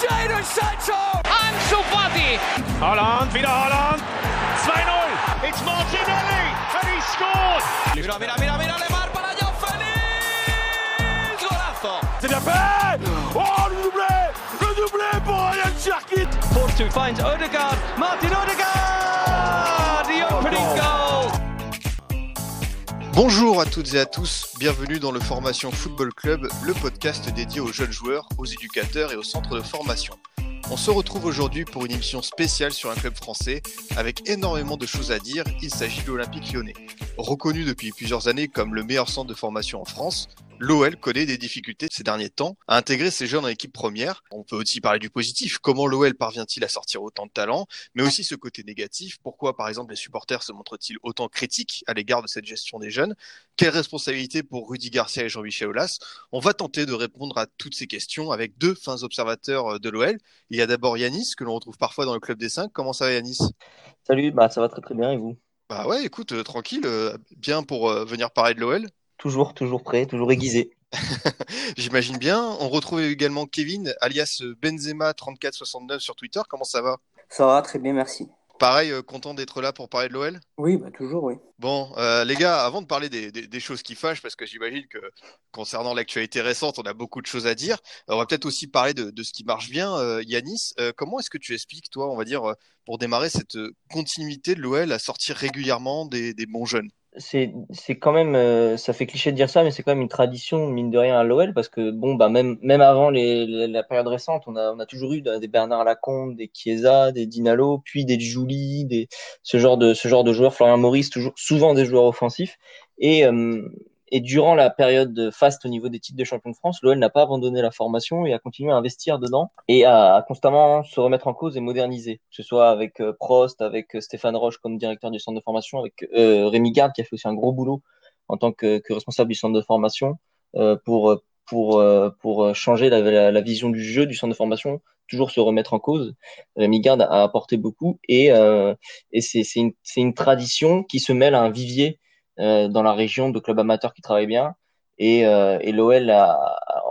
Jadon Sancho! Ansu Fati! Holland, wieder Holland. 2-0. It's Martinelli, and he scored. Mira, mira, mira, mira, Lemar para! Golazo! C'est bien fait. Oh, le doublé. Le doublé pour Ryan Cherkit. Force 2 finds Odegaard. Martin Odegaard! The opening goal! Bonjour à toutes et à tous, bienvenue dans le Formation Football Club, le podcast dédié aux jeunes joueurs, aux éducateurs et aux centres de formation. On se retrouve aujourd'hui pour une émission spéciale sur un club français avec énormément de choses à dire. Il s'agit de l'Olympique lyonnais. Reconnu depuis plusieurs années comme le meilleur centre de formation en France, l'OL connaît des difficultés ces derniers temps à intégrer ses jeunes en équipe première. On peut aussi parler du positif. Comment l'OL parvient-il à sortir autant de talents Mais aussi ce côté négatif. Pourquoi, par exemple, les supporters se montrent-ils autant critiques à l'égard de cette gestion des jeunes Quelle responsabilité pour Rudy Garcia et Jean-Michel Aulas On va tenter de répondre à toutes ces questions avec deux fins observateurs de l'OL. Il y a d'abord Yanis, que l'on retrouve parfois dans le club des 5. Comment ça va Yanis? Salut, bah ça va très très bien et vous? Bah ouais, écoute, euh, tranquille, euh, bien pour euh, venir parler de l'OL. Toujours, toujours prêt, toujours aiguisé. J'imagine bien. On retrouve également Kevin, alias Benzema3469 sur Twitter. Comment ça va? Ça va, très bien, merci. Pareil, euh, content d'être là pour parler de l'OL Oui, bah toujours, oui. Bon, euh, les gars, avant de parler des, des- des choses qui fâchent, parce que j'imagine que concernant l'actualité récente, on a beaucoup de choses à dire, euh, on va peut-être aussi parler de, de ce qui marche bien. Euh, Yanis, comment est-ce que tu expliques, toi, on va dire, pour démarrer cette continuité de l'OL à sortir régulièrement des, des bons jeunes? C'est c'est quand même, euh, ça fait cliché de dire ça, mais c'est quand même une tradition mine de rien à l'OL parce que bon bah même même avant les, les- la période récente, on a on a toujours eu des Bernard Lacombe, des Chiesa, des Dinalo, puis des Juli, des ce genre de ce genre de joueurs, Florian Maurice, toujours souvent des joueurs offensifs. Et euh, et durant la période faste au niveau des titres de champion de France, l'OL n'a pas abandonné la formation et a continué à investir dedans et à, constamment se remettre en cause et moderniser, que ce soit avec euh, Prost, avec euh, Stéphane Roche comme directeur du centre de formation, avec euh, Rémi Garde qui a fait aussi un gros boulot en tant que, responsable du centre de formation euh, pour pour pour changer la, vision du jeu du centre de formation, toujours se remettre en cause. Rémi Garde a apporté beaucoup et et c'est c'est une une tradition qui se mêle à un vivier dans la région de clubs amateurs qui travaillent bien. Et, euh, et l'OL,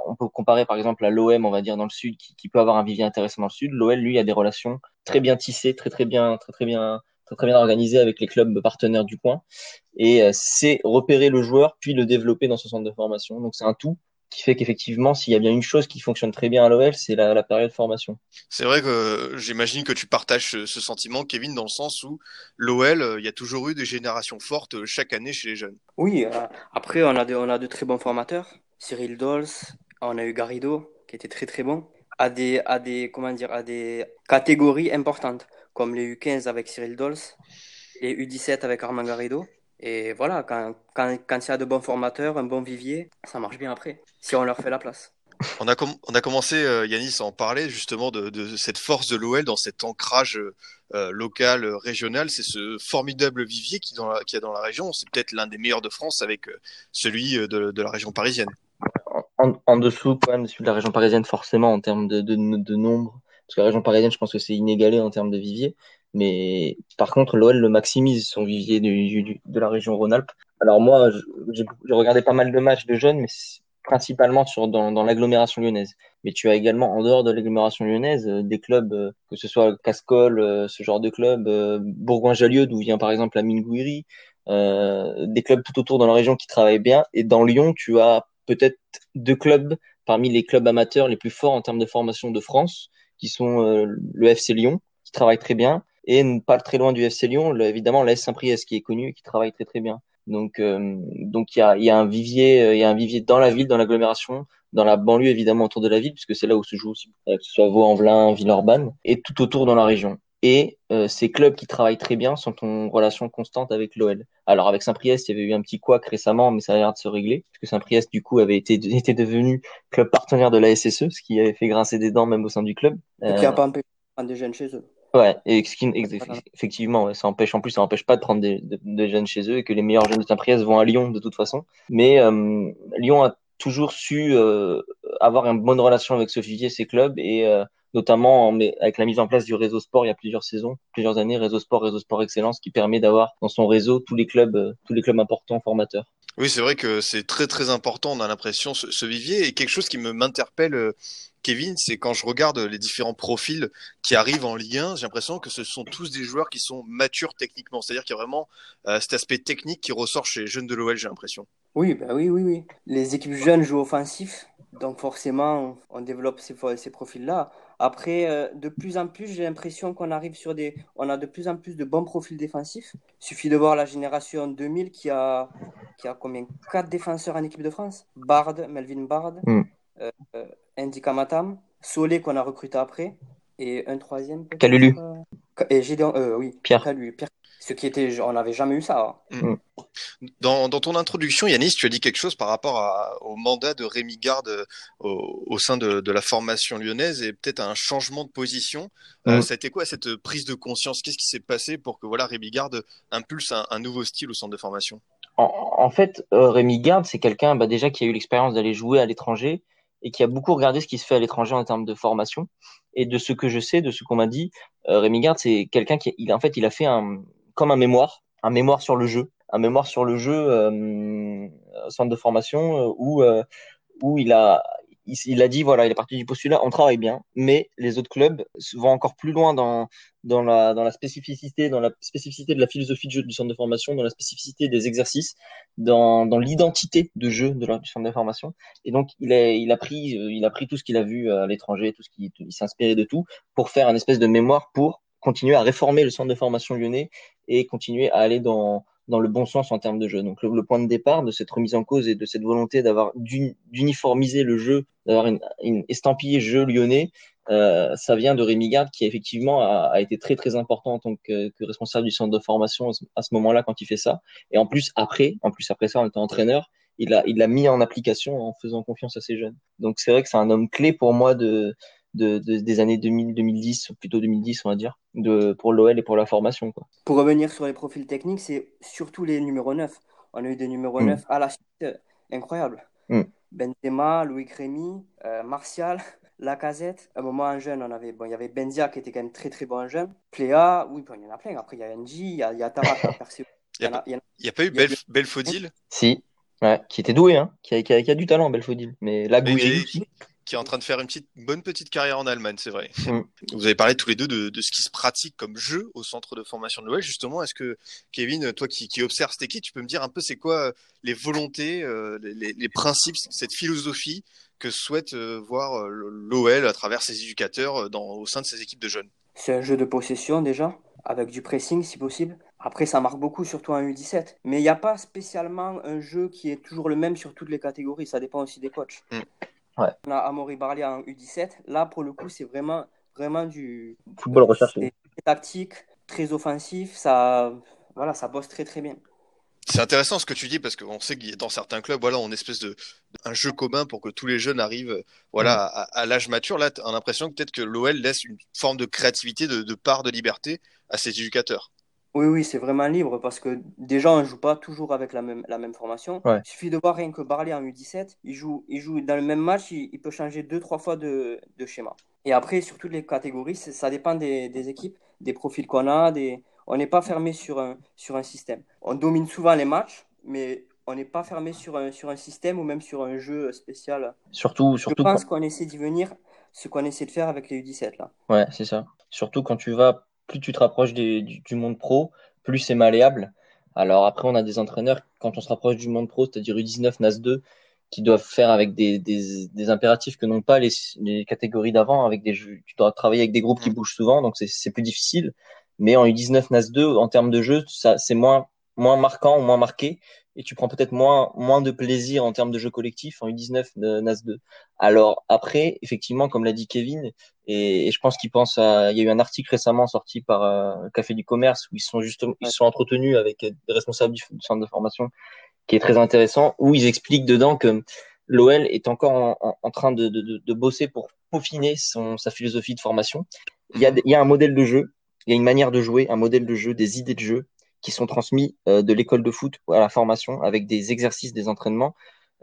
on peut comparer par exemple à l'OM, on va dire dans le sud, qui, qui peut avoir un vivier intéressant dans le sud. L'OL, lui, a des relations très bien tissées, très très bien, très très bien, très très bien organisées avec les clubs partenaires du coin. Et euh, c'est repérer le joueur puis le développer dans ce centre de formation. Donc c'est un tout qui fait qu'effectivement, s'il y a bien une chose qui fonctionne très bien à l'OL, c'est la, la période formation. C'est vrai que euh, j'imagine que tu partages ce, ce sentiment, Kevin, dans le sens où l'OL, euh, il y a toujours eu des générations fortes euh, chaque année chez les jeunes. Oui, euh, après, on a, de, on a de très bons formateurs. Cyril Dols, on a eu Garrido, qui était très très bon, à des, à des, comment dire, à des catégories importantes, comme les U15 avec Cyril Dols, les U17 avec Armand Garrido. Et voilà, quand, quand, quand il y a de bons formateurs, un bon vivier, ça marche bien après, si on leur fait la place. On a, com- on a commencé, euh, Yanis, à en parler justement de, de cette force de l'OL dans cet ancrage euh, local, euh, régional. C'est ce formidable vivier qui dans la- qu'il y a dans la région. C'est peut-être l'un des meilleurs de France avec euh, celui de, de la région parisienne. En, en dessous, quand même, celui de la région parisienne, forcément, en termes de, de, de nombre. Parce que la région parisienne, je pense que c'est inégalé en termes de vivier. Mais par contre, l'OL le maximise, son vivier du, du- de la région Rhône-Alpes. Alors moi, j'ai regardé pas mal de matchs de jeunes, mais principalement sur, dans, dans l'agglomération lyonnaise. Mais tu as également, en dehors de l'agglomération lyonnaise, euh, des clubs, euh, que ce soit Cascol, euh, ce genre de club, euh, Bourgoin-Jallieu, d'où vient par exemple Amine Gouiri, euh, des clubs tout autour dans la région qui travaillent bien. Et dans Lyon, tu as peut-être deux clubs parmi les clubs amateurs les plus forts en termes de formation de France, qui sont le FC Lyon, qui travaille très bien, et pas très loin du FC Lyon, le- évidemment l'AS Saint-Priest, qui est connu et qui travaille très très bien. Donc, euh, donc il y a, y a un vivier, euh, il y a un vivier dans la ville, dans l'agglomération, dans la banlieue évidemment autour de la ville, puisque c'est là où se joue aussi, euh, que ce soit Vaux-en-Velin, Villeurbanne, et tout autour dans la région. Et euh, ces clubs qui travaillent très bien sont en relation constante avec l'OL. Alors avec Saint-Priest, il y avait eu un petit couac récemment, mais ça a l'air de se régler, puisque Saint-Priest du coup avait été était devenu club partenaire de la SSE, ce qui avait fait grincer des dents même au sein du club. Et qui n'a pas empêché de prendre des jeunes chez eux. Ouais, et ce qui- effectivement, ça empêche en plus, ça empêche pas de prendre des, de- des jeunes chez eux et que les meilleurs jeunes de Saint-Priest vont à Lyon de toute façon. Mais euh, Lyon a toujours su euh, avoir une bonne relation avec ce vivier, ces clubs et euh, notamment en- mais avec la mise en place du réseau sport il y a plusieurs saisons, plusieurs années, réseau sport, réseau sport excellence, qui permet d'avoir dans son réseau tous les clubs, euh, tous les clubs importants formateurs. Oui, c'est vrai que c'est très très important. On a l'impression ce, vivier et quelque chose qui me m'interpelle euh, Kevin, c'est quand je regarde les différents profils qui arrivent en Ligue 1, j'ai l'impression que ce sont tous des joueurs qui sont matures techniquement. C'est-à-dire qu'il y a vraiment euh, cet aspect technique qui ressort chez les jeunes de l'OL, j'ai l'impression. Oui, bah oui, oui, oui. Les équipes jeunes jouent offensif, donc forcément, on développe ces, ces profils-là. Après, euh, de plus en plus, j'ai l'impression qu'on arrive sur des. On a de plus en plus de bons profils défensifs. Il suffit de voir la génération 2000 qui a, qui a combien? Quatre défenseurs en équipe de France? Bard, Melvin Bard, Mm. euh, Andy Kamatam, Solé qu'on a recruté après, et un troisième. Calulu. euh, Et Gédéon, oui, Pierre. Ce qui était. On n'avait jamais eu ça. hein. Dans, dans ton introduction, Yanis, tu as dit quelque chose par rapport à- au mandat de Rémi Garde euh, au, au sein de, de la formation lyonnaise et peut-être un changement de position. Euh, Mm. ça a été quoi cette prise de conscience? Qu'est-ce qui s'est passé pour que voilà Rémi Garde impulse un, un nouveau style au centre de formation? En, en fait, euh, Rémi Garde, c'est quelqu'un bah, déjà qui a eu l'expérience d'aller jouer à l'étranger et qui a beaucoup regardé ce qui se fait à l'étranger en termes de formation. Et de ce que je sais, de ce qu'on m'a dit, euh, Rémi Garde, c'est quelqu'un qui, il, en fait, il a fait un, comme un mémoire, un mémoire sur le jeu, un mémoire sur le jeu euh, au centre de formation euh, où euh, où il a il, a dit voilà, il est parti du postulat, on travaille bien, mais les autres clubs vont encore plus loin dans dans la dans la spécificité, dans la spécificité de la philosophie de jeu du centre de formation, dans la spécificité des exercices, dans dans l'identité de jeu de la, du centre de formation. Et donc il a il a pris euh, il a pris tout ce qu'il a vu à l'étranger, tout ce qui il inspiré de tout pour faire un espèce de mémoire pour continuer à réformer le centre de formation lyonnais et continuer à aller dans dans le bon sens en termes de jeu. Donc le, point de départ de cette remise en cause et de cette volonté d'avoir d'uni- d'uniformiser le jeu, d'avoir une, une estampillé jeu lyonnais, euh, ça vient de Rémi Garde qui effectivement a, a été très très important en tant que, responsable du centre de formation à ce, moment-là quand il fait ça. Et en plus après, en plus après ça, en étant entraîneur, il l'a il l'a mis en application en faisant confiance à ses jeunes. Donc c'est vrai que c'est un homme clé pour moi de, de, de- des années 2000 2010 ou plutôt 2010 on va dire de pour l'OL et pour la formation quoi. Pour revenir sur les profils techniques, c'est surtout les numéros 9. On a eu des numéros Mm. 9 à la suite, euh, incroyables. Mm. Benzema, Louis Rémy, euh, Martial, Lacazette. À un moment en jeune, on avait, bon, il y avait Benzia qui était quand même très très bon en jeune. Pléa, oui, bon, il y en a plein. Après, il y a NJ, il y a, il y a Tarak qui a percé. Il y en a- il y en a- Il n'y a pas eu Bel- Belfodil? Si, ouais, qui était doué, hein, qui a, qui a, qui a du talent, Belfodil. Mais mais- aussi. Qui est en train de faire une petite, une bonne petite carrière en Allemagne, c'est vrai. Mm. Vous avez parlé tous les deux de, de ce qui se pratique comme jeu au centre de formation de l'OL. Justement, est-ce que, Kevin, toi qui, qui observes cette équipe, tu peux me dire un peu c'est quoi euh, les volontés, euh, les, les- les principes, cette philosophie que souhaite euh, voir l'OL à travers ses éducateurs dans, au sein de ses équipes de jeunes? C'est un jeu de possession déjà, avec du pressing si possible. Après, ça marque beaucoup, surtout en U17. Mais il n'y a pas spécialement un jeu qui est toujours le même sur toutes les catégories. Ça dépend aussi des coachs. Mm. Ouais. On a Amaury Barley en U17. Là, pour le coup, c'est vraiment, vraiment du Football recherché. tactique, très offensif. Ça, voilà, ça bosse très très bien. C'est intéressant ce que tu dis parce qu'on sait que dans certains clubs, voilà, on a une espèce de un jeu commun pour que tous les jeunes arrivent, voilà, à, à l'âge mature. Là, on a l'impression que peut-être que l'OL laisse une forme de créativité, de, de part de liberté à ses éducateurs. Oui, oui, c'est vraiment libre parce que déjà, on ne joue pas toujours avec la même, la même formation. Ouais. Il suffit de voir rien que Barley en U17, il joue, il joue dans le même match, il, il peut changer deux, trois fois de, de schéma. Et après, sur toutes les catégories, ça dépend des, des équipes, des profils qu'on a. Des... On n'est pas fermé sur un, sur un système. On domine souvent les matchs, mais on n'est pas fermé sur un, sur un système ou même sur un jeu spécial. Surtout, Je surtout pense quand, qu'on essaie d'y venir, ce qu'on essaie de faire avec les U17 là. ouais, c'est ça. Surtout quand tu vas, plus tu te rapproches des- du, du monde pro, plus c'est malléable. Alors après, on a des entraîneurs, quand on se rapproche du monde pro, c'est-à-dire U19, NAS2, qui doivent faire avec des, des, des impératifs que n'ont pas les, les catégories d'avant, avec des jeux, tu dois travailler avec des groupes qui bougent souvent, donc c'est, plus difficile. Mais en U19, NAS2, en termes de jeu, c'est moins, moins marquant ou moins marqué, et tu prends peut-être moins, moins de plaisir en termes de jeu collectif en U19, de NAS2. Alors après, effectivement, comme l'a dit Kevin, et, et je pense qu'il pense à, il y a eu un article récemment sorti par euh, Café du Commerce où ils sont justement, ils sont entretenus avec des responsables du, du centre de formation, qui est très intéressant, où ils expliquent dedans que l'OL est encore en, en, en train de, de, de, de bosser pour peaufiner son, sa philosophie de formation. Il y, a, il y a un modèle de jeu, il y a une manière de jouer, un modèle de jeu, des idées de jeu qui sont transmis euh, de l'école de foot à la formation avec des exercices, des entraînements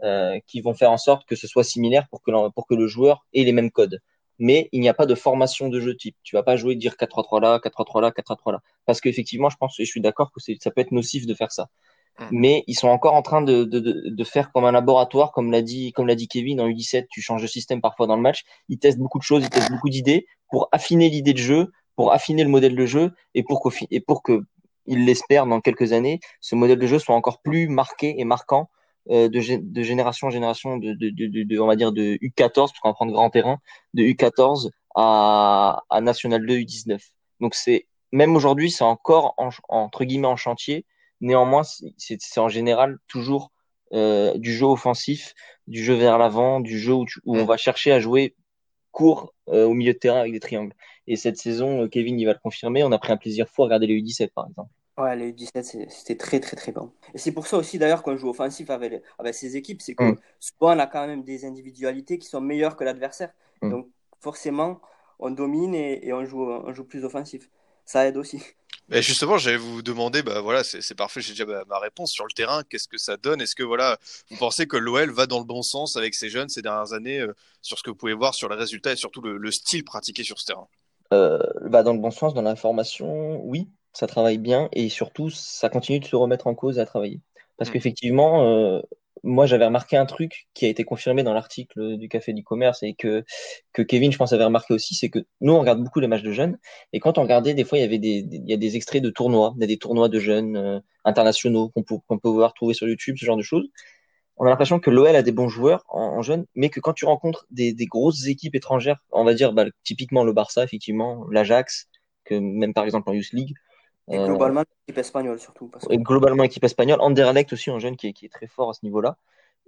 euh, qui vont faire en sorte que ce soit similaire pour que, pour que le joueur ait les mêmes codes. Mais il n'y a pas de formation de jeu type. Tu vas pas jouer dire 4-3-3 là, 4-3-3 là, 4-3-3 là. Parce qu'effectivement, je pense et je suis d'accord que ça peut être nocif de faire ça. Mais ils sont encore en train de, de, de, faire comme un laboratoire, comme l'a dit, comme l'a dit Kevin en U17, tu changes de système parfois dans le match. Ils testent beaucoup de choses, ils testent beaucoup d'idées pour affiner l'idée de jeu, pour affiner le modèle de jeu et pour et pour que ils l'espèrent dans quelques années, ce modèle de jeu soit encore plus marqué et marquant euh, de, gé- de génération en génération, de, de, de, de- de- on va dire de U14, parce qu'on va prendre grand terrain, de U14 à, à National 2, U19. Donc c'est même aujourd'hui, c'est encore en- entre guillemets en chantier. Néanmoins, c'est c'est en général toujours euh, du jeu offensif, du jeu vers l'avant, du jeu où, tu- où on va chercher à jouer court euh, au milieu de terrain avec des triangles. Et cette saison, euh, Kevin, il va le confirmer. On a pris un plaisir fou à regarder les U17, par exemple. Ouais, les U17, c'est- c'était très très très bon. Et c'est pour ça aussi d'ailleurs qu'on joue offensif avec, les- avec ces équipes, c'est que Mm. souvent on a quand même des individualités qui sont meilleures que l'adversaire. Mm. Donc forcément, on domine et, et on joue, on joue plus offensif. Ça aide aussi. Et justement, j'allais vous demander, bah voilà, c'est c'est parfait, j'ai déjà ma, ma réponse sur le terrain. Qu'est-ce que ça donne? Est-ce que voilà, vous pensez que l'OL va dans le bon sens avec ses jeunes ces dernières années euh, sur ce que vous pouvez voir sur les résultats et surtout le, le style pratiqué sur ce terrain? Euh, bah, dans le bon sens, dans la formation, oui, ça travaille bien et surtout, ça continue de se remettre en cause et à travailler. Parce Mm. qu'effectivement, euh, moi, j'avais remarqué un truc qui a été confirmé dans l'article du Café du Commerce et que, que Kevin, je pense, avait remarqué aussi, c'est que nous, on regarde beaucoup les matchs de jeunes et quand on regardait, des fois, il y avait des, des- il y a des extraits de tournois, il y a des tournois de jeunes euh, internationaux qu'on peut, qu'on peut voir trouver sur YouTube, ce genre de choses. On a l'impression que l'OL a des bons joueurs en, en jeunes, mais que quand tu rencontres des, des grosses équipes étrangères, on va dire bah, typiquement le Barça, effectivement, l'Ajax, que même par exemple en Youth League, Et euh, globalement, l'équipe espagnole surtout. Parce que et globalement équipe espagnole, Anderlecht aussi en jeune qui est, qui est très fort à ce niveau-là.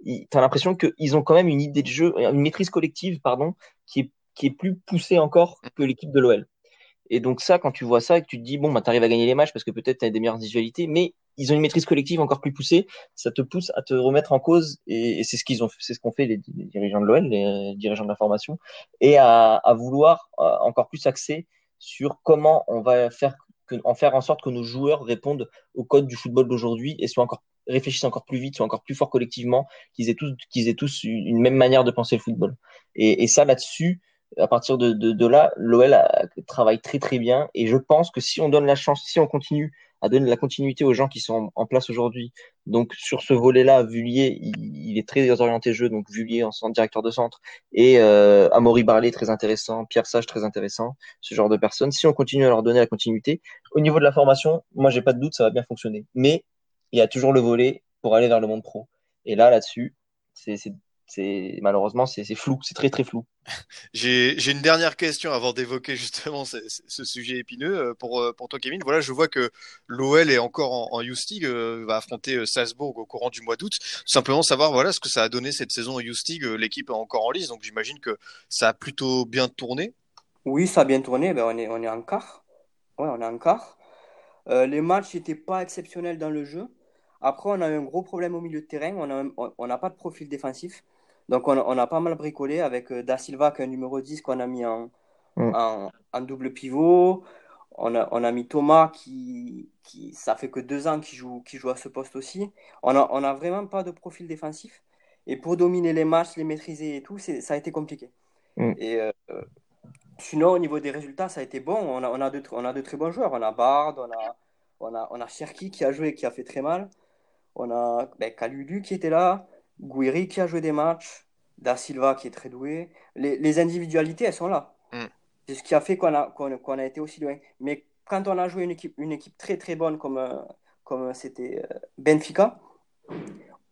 Tu as l'impression qu'ils ont quand même une idée de jeu, une maîtrise collective, pardon, qui est, qui est plus poussée encore que l'équipe de l'OL. Et donc ça, quand tu vois ça, et que tu te dis, bon, bah, tu arrives à gagner les matchs parce que peut-être tu as des meilleures visualités, mais ils ont une maîtrise collective encore plus poussée, ça te pousse à te remettre en cause, et, c'est ce qu'ils ont, c'est ce qu'ont fait les, dirigeants de l'OL, les dirigeants de la formation, et à, à vouloir euh, encore plus axer sur comment on va faire, en faire en sorte que nos joueurs répondent au code du football d'aujourd'hui et soient encore réfléchissent encore plus vite, soient encore plus forts collectivement, qu'ils aient tous qu'ils aient tous une même manière de penser le football. Et, et ça là-dessus, à partir de, de, de là, l'OL travaille très très bien. Et je pense que si on donne la chance, si on continue à donner la continuité aux gens qui sont en, place aujourd'hui, donc sur ce volet-là, Vullier, il, il, est très orienté jeu, donc Vullier en centre, directeur de centre, et euh, Amaury Barlet très intéressant, Pierre Sage très intéressant, ce genre de personnes. Si on continue à leur donner la continuité, au niveau de la formation, moi j'ai pas de doute, ça va bien fonctionner. Mais il y a toujours le volet pour aller vers le monde pro. Et là, là-dessus, c'est c'est malheureusement c'est flou, c'est très très flou. J'ai une dernière question avant d'évoquer justement ce, ce, sujet épineux pour pour toi Kevin. Voilà, je vois que l'OL est encore en, en euh, va affronter Salzbourg au courant du mois d'août. Tout simplement savoir voilà ce que ça a donné cette saison en League. L'équipe est encore en lice, donc j'imagine que ça a plutôt bien tourné. Oui, ça a bien tourné. Ben on est on est en quart. Ouais, on est en quart. Euh, les matchs n'étaient pas exceptionnels dans le jeu. Après, on a eu un gros problème au milieu de terrain. On n'a pas de profil défensif. Donc, on a, on a, pas mal bricolé avec euh, Da Silva, qui est un numéro 10 qu'on a mis en, mm. en, en, double pivot. On a, on a mis Thomas, qui, qui ça fait que deux ans qu'il joue, joue à ce poste aussi. On n'a on a vraiment pas de profil défensif. Et pour dominer les matchs, les maîtriser et tout, ça a été compliqué. Mm. Et euh, sinon, au niveau des résultats, ça a été bon. On a, on a, de, on a de très bons joueurs. On a Bard, on a, on a, on a Cherki qui a joué, qui a fait très mal. On a ben, Kalulu qui était là, Guiri qui a joué des matchs, Da Silva qui est très doué. Les, les individualités, elles sont là. Mm. C'est ce qui a fait qu'on a, qu a été aussi loin. Mais quand on a joué une équipe, une équipe très très bonne comme, euh, comme c'était euh, Benfica,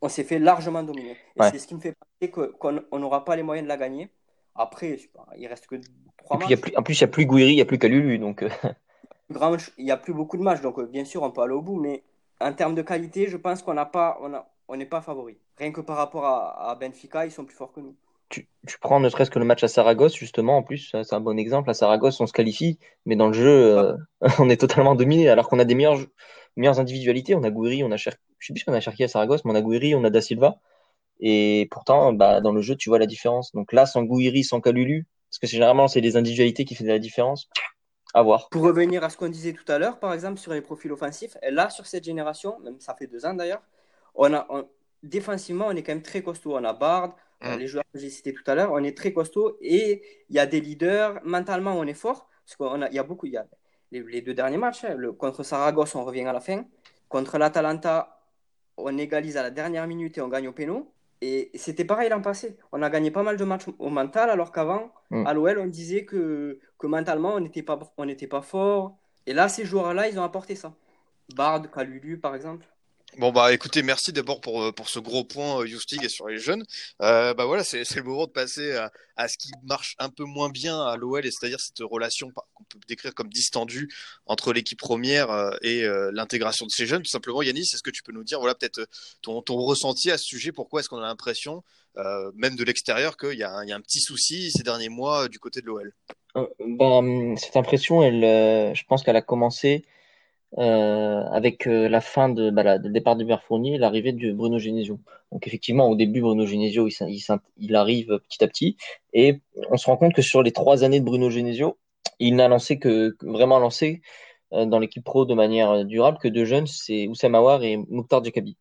on s'est fait largement dominer. Et ouais. c'est ce qui me fait penser qu'on n'aura pas les moyens de la gagner. Après, pas, il reste que trois matchs. Y a plus, en plus, il n'y a plus Guiri, il n'y a plus Kalulu. Donc... euh, il n'y a plus beaucoup de matchs, donc euh, bien sûr, on peut aller au bout, mais en termes de qualité, je pense qu'on n'a pas, on a, on n'est pas favori. Rien que par rapport à, à, Benfica, ils sont plus forts que nous. Tu, tu prends ne serait-ce que le match à Saragosse, justement, en plus, c'est un bon exemple. À Saragosse, on se qualifie, mais dans le jeu, euh, on est totalement dominé, alors qu'on a des meilleures, meilleures individualités. On a Gouiri, on a Cher... je sais plus si on a Cherki à Saragosse, mais on a Gouiri, on a Da Silva. Et pourtant, bah, dans le jeu, tu vois la différence. Donc là, sans Gouiri, sans Kalulu, parce que généralement, c'est les individualités qui font la différence. À voir. Pour revenir à ce qu'on disait tout à l'heure, par exemple, sur les profils offensifs, là, sur cette génération, même ça fait deux ans d'ailleurs, on a, on, défensivement, on est quand même très costaud. On a Bard, mmh. les joueurs que j'ai cités tout à l'heure, on est très costaud et il y a des leaders. Mentalement, on est fort parce qu'il y a beaucoup. Il y a les, les deux derniers matchs, hein, le, contre Saragosse, on revient à la fin. Contre l'Atalanta, on égalise à la dernière minute et on gagne au péno. Et c'était pareil l'an passé. On a gagné pas mal de matchs au mental, alors qu'avant, Mm. à l'OL, on disait que, que mentalement, on n'était pas, on n'était pas fort. Et là, ces joueurs-là, ils ont apporté ça. Bard, Kalulu, par exemple. Bon bah écoutez, merci d'abord pour, euh, pour ce gros point euh, Justig et sur les jeunes. Euh, bah voilà, c'est le moment de passer à, ce qui marche un peu moins bien à l'OL, et c'est-à-dire cette relation qu'on peut décrire comme distendue entre l'équipe première euh, et l'intégration de ces jeunes. Tout simplement, Yanis, est-ce que tu peux nous dire voilà peut-être ton, ton ressenti à ce sujet? Pourquoi est-ce qu'on a l'impression, même de l'extérieur, qu'il y, y a un petit souci ces derniers mois du côté de l'OL Euh, hum, cette impression, elle, je pense qu'elle a commencé euh, avec euh, la fin de, bah, la- le départ d'Hubert Fournier et l'arrivée de Bruno Genesio. Donc effectivement, au début, Bruno Genesio, il, il, il arrive petit à petit, et on se rend compte que sur les trois années de Bruno Genesio, il n'a lancé que, vraiment lancé euh, dans l'équipe pro de manière euh, durable que deux jeunes, c'est Oussem Aouar et Mouktar Djekabi.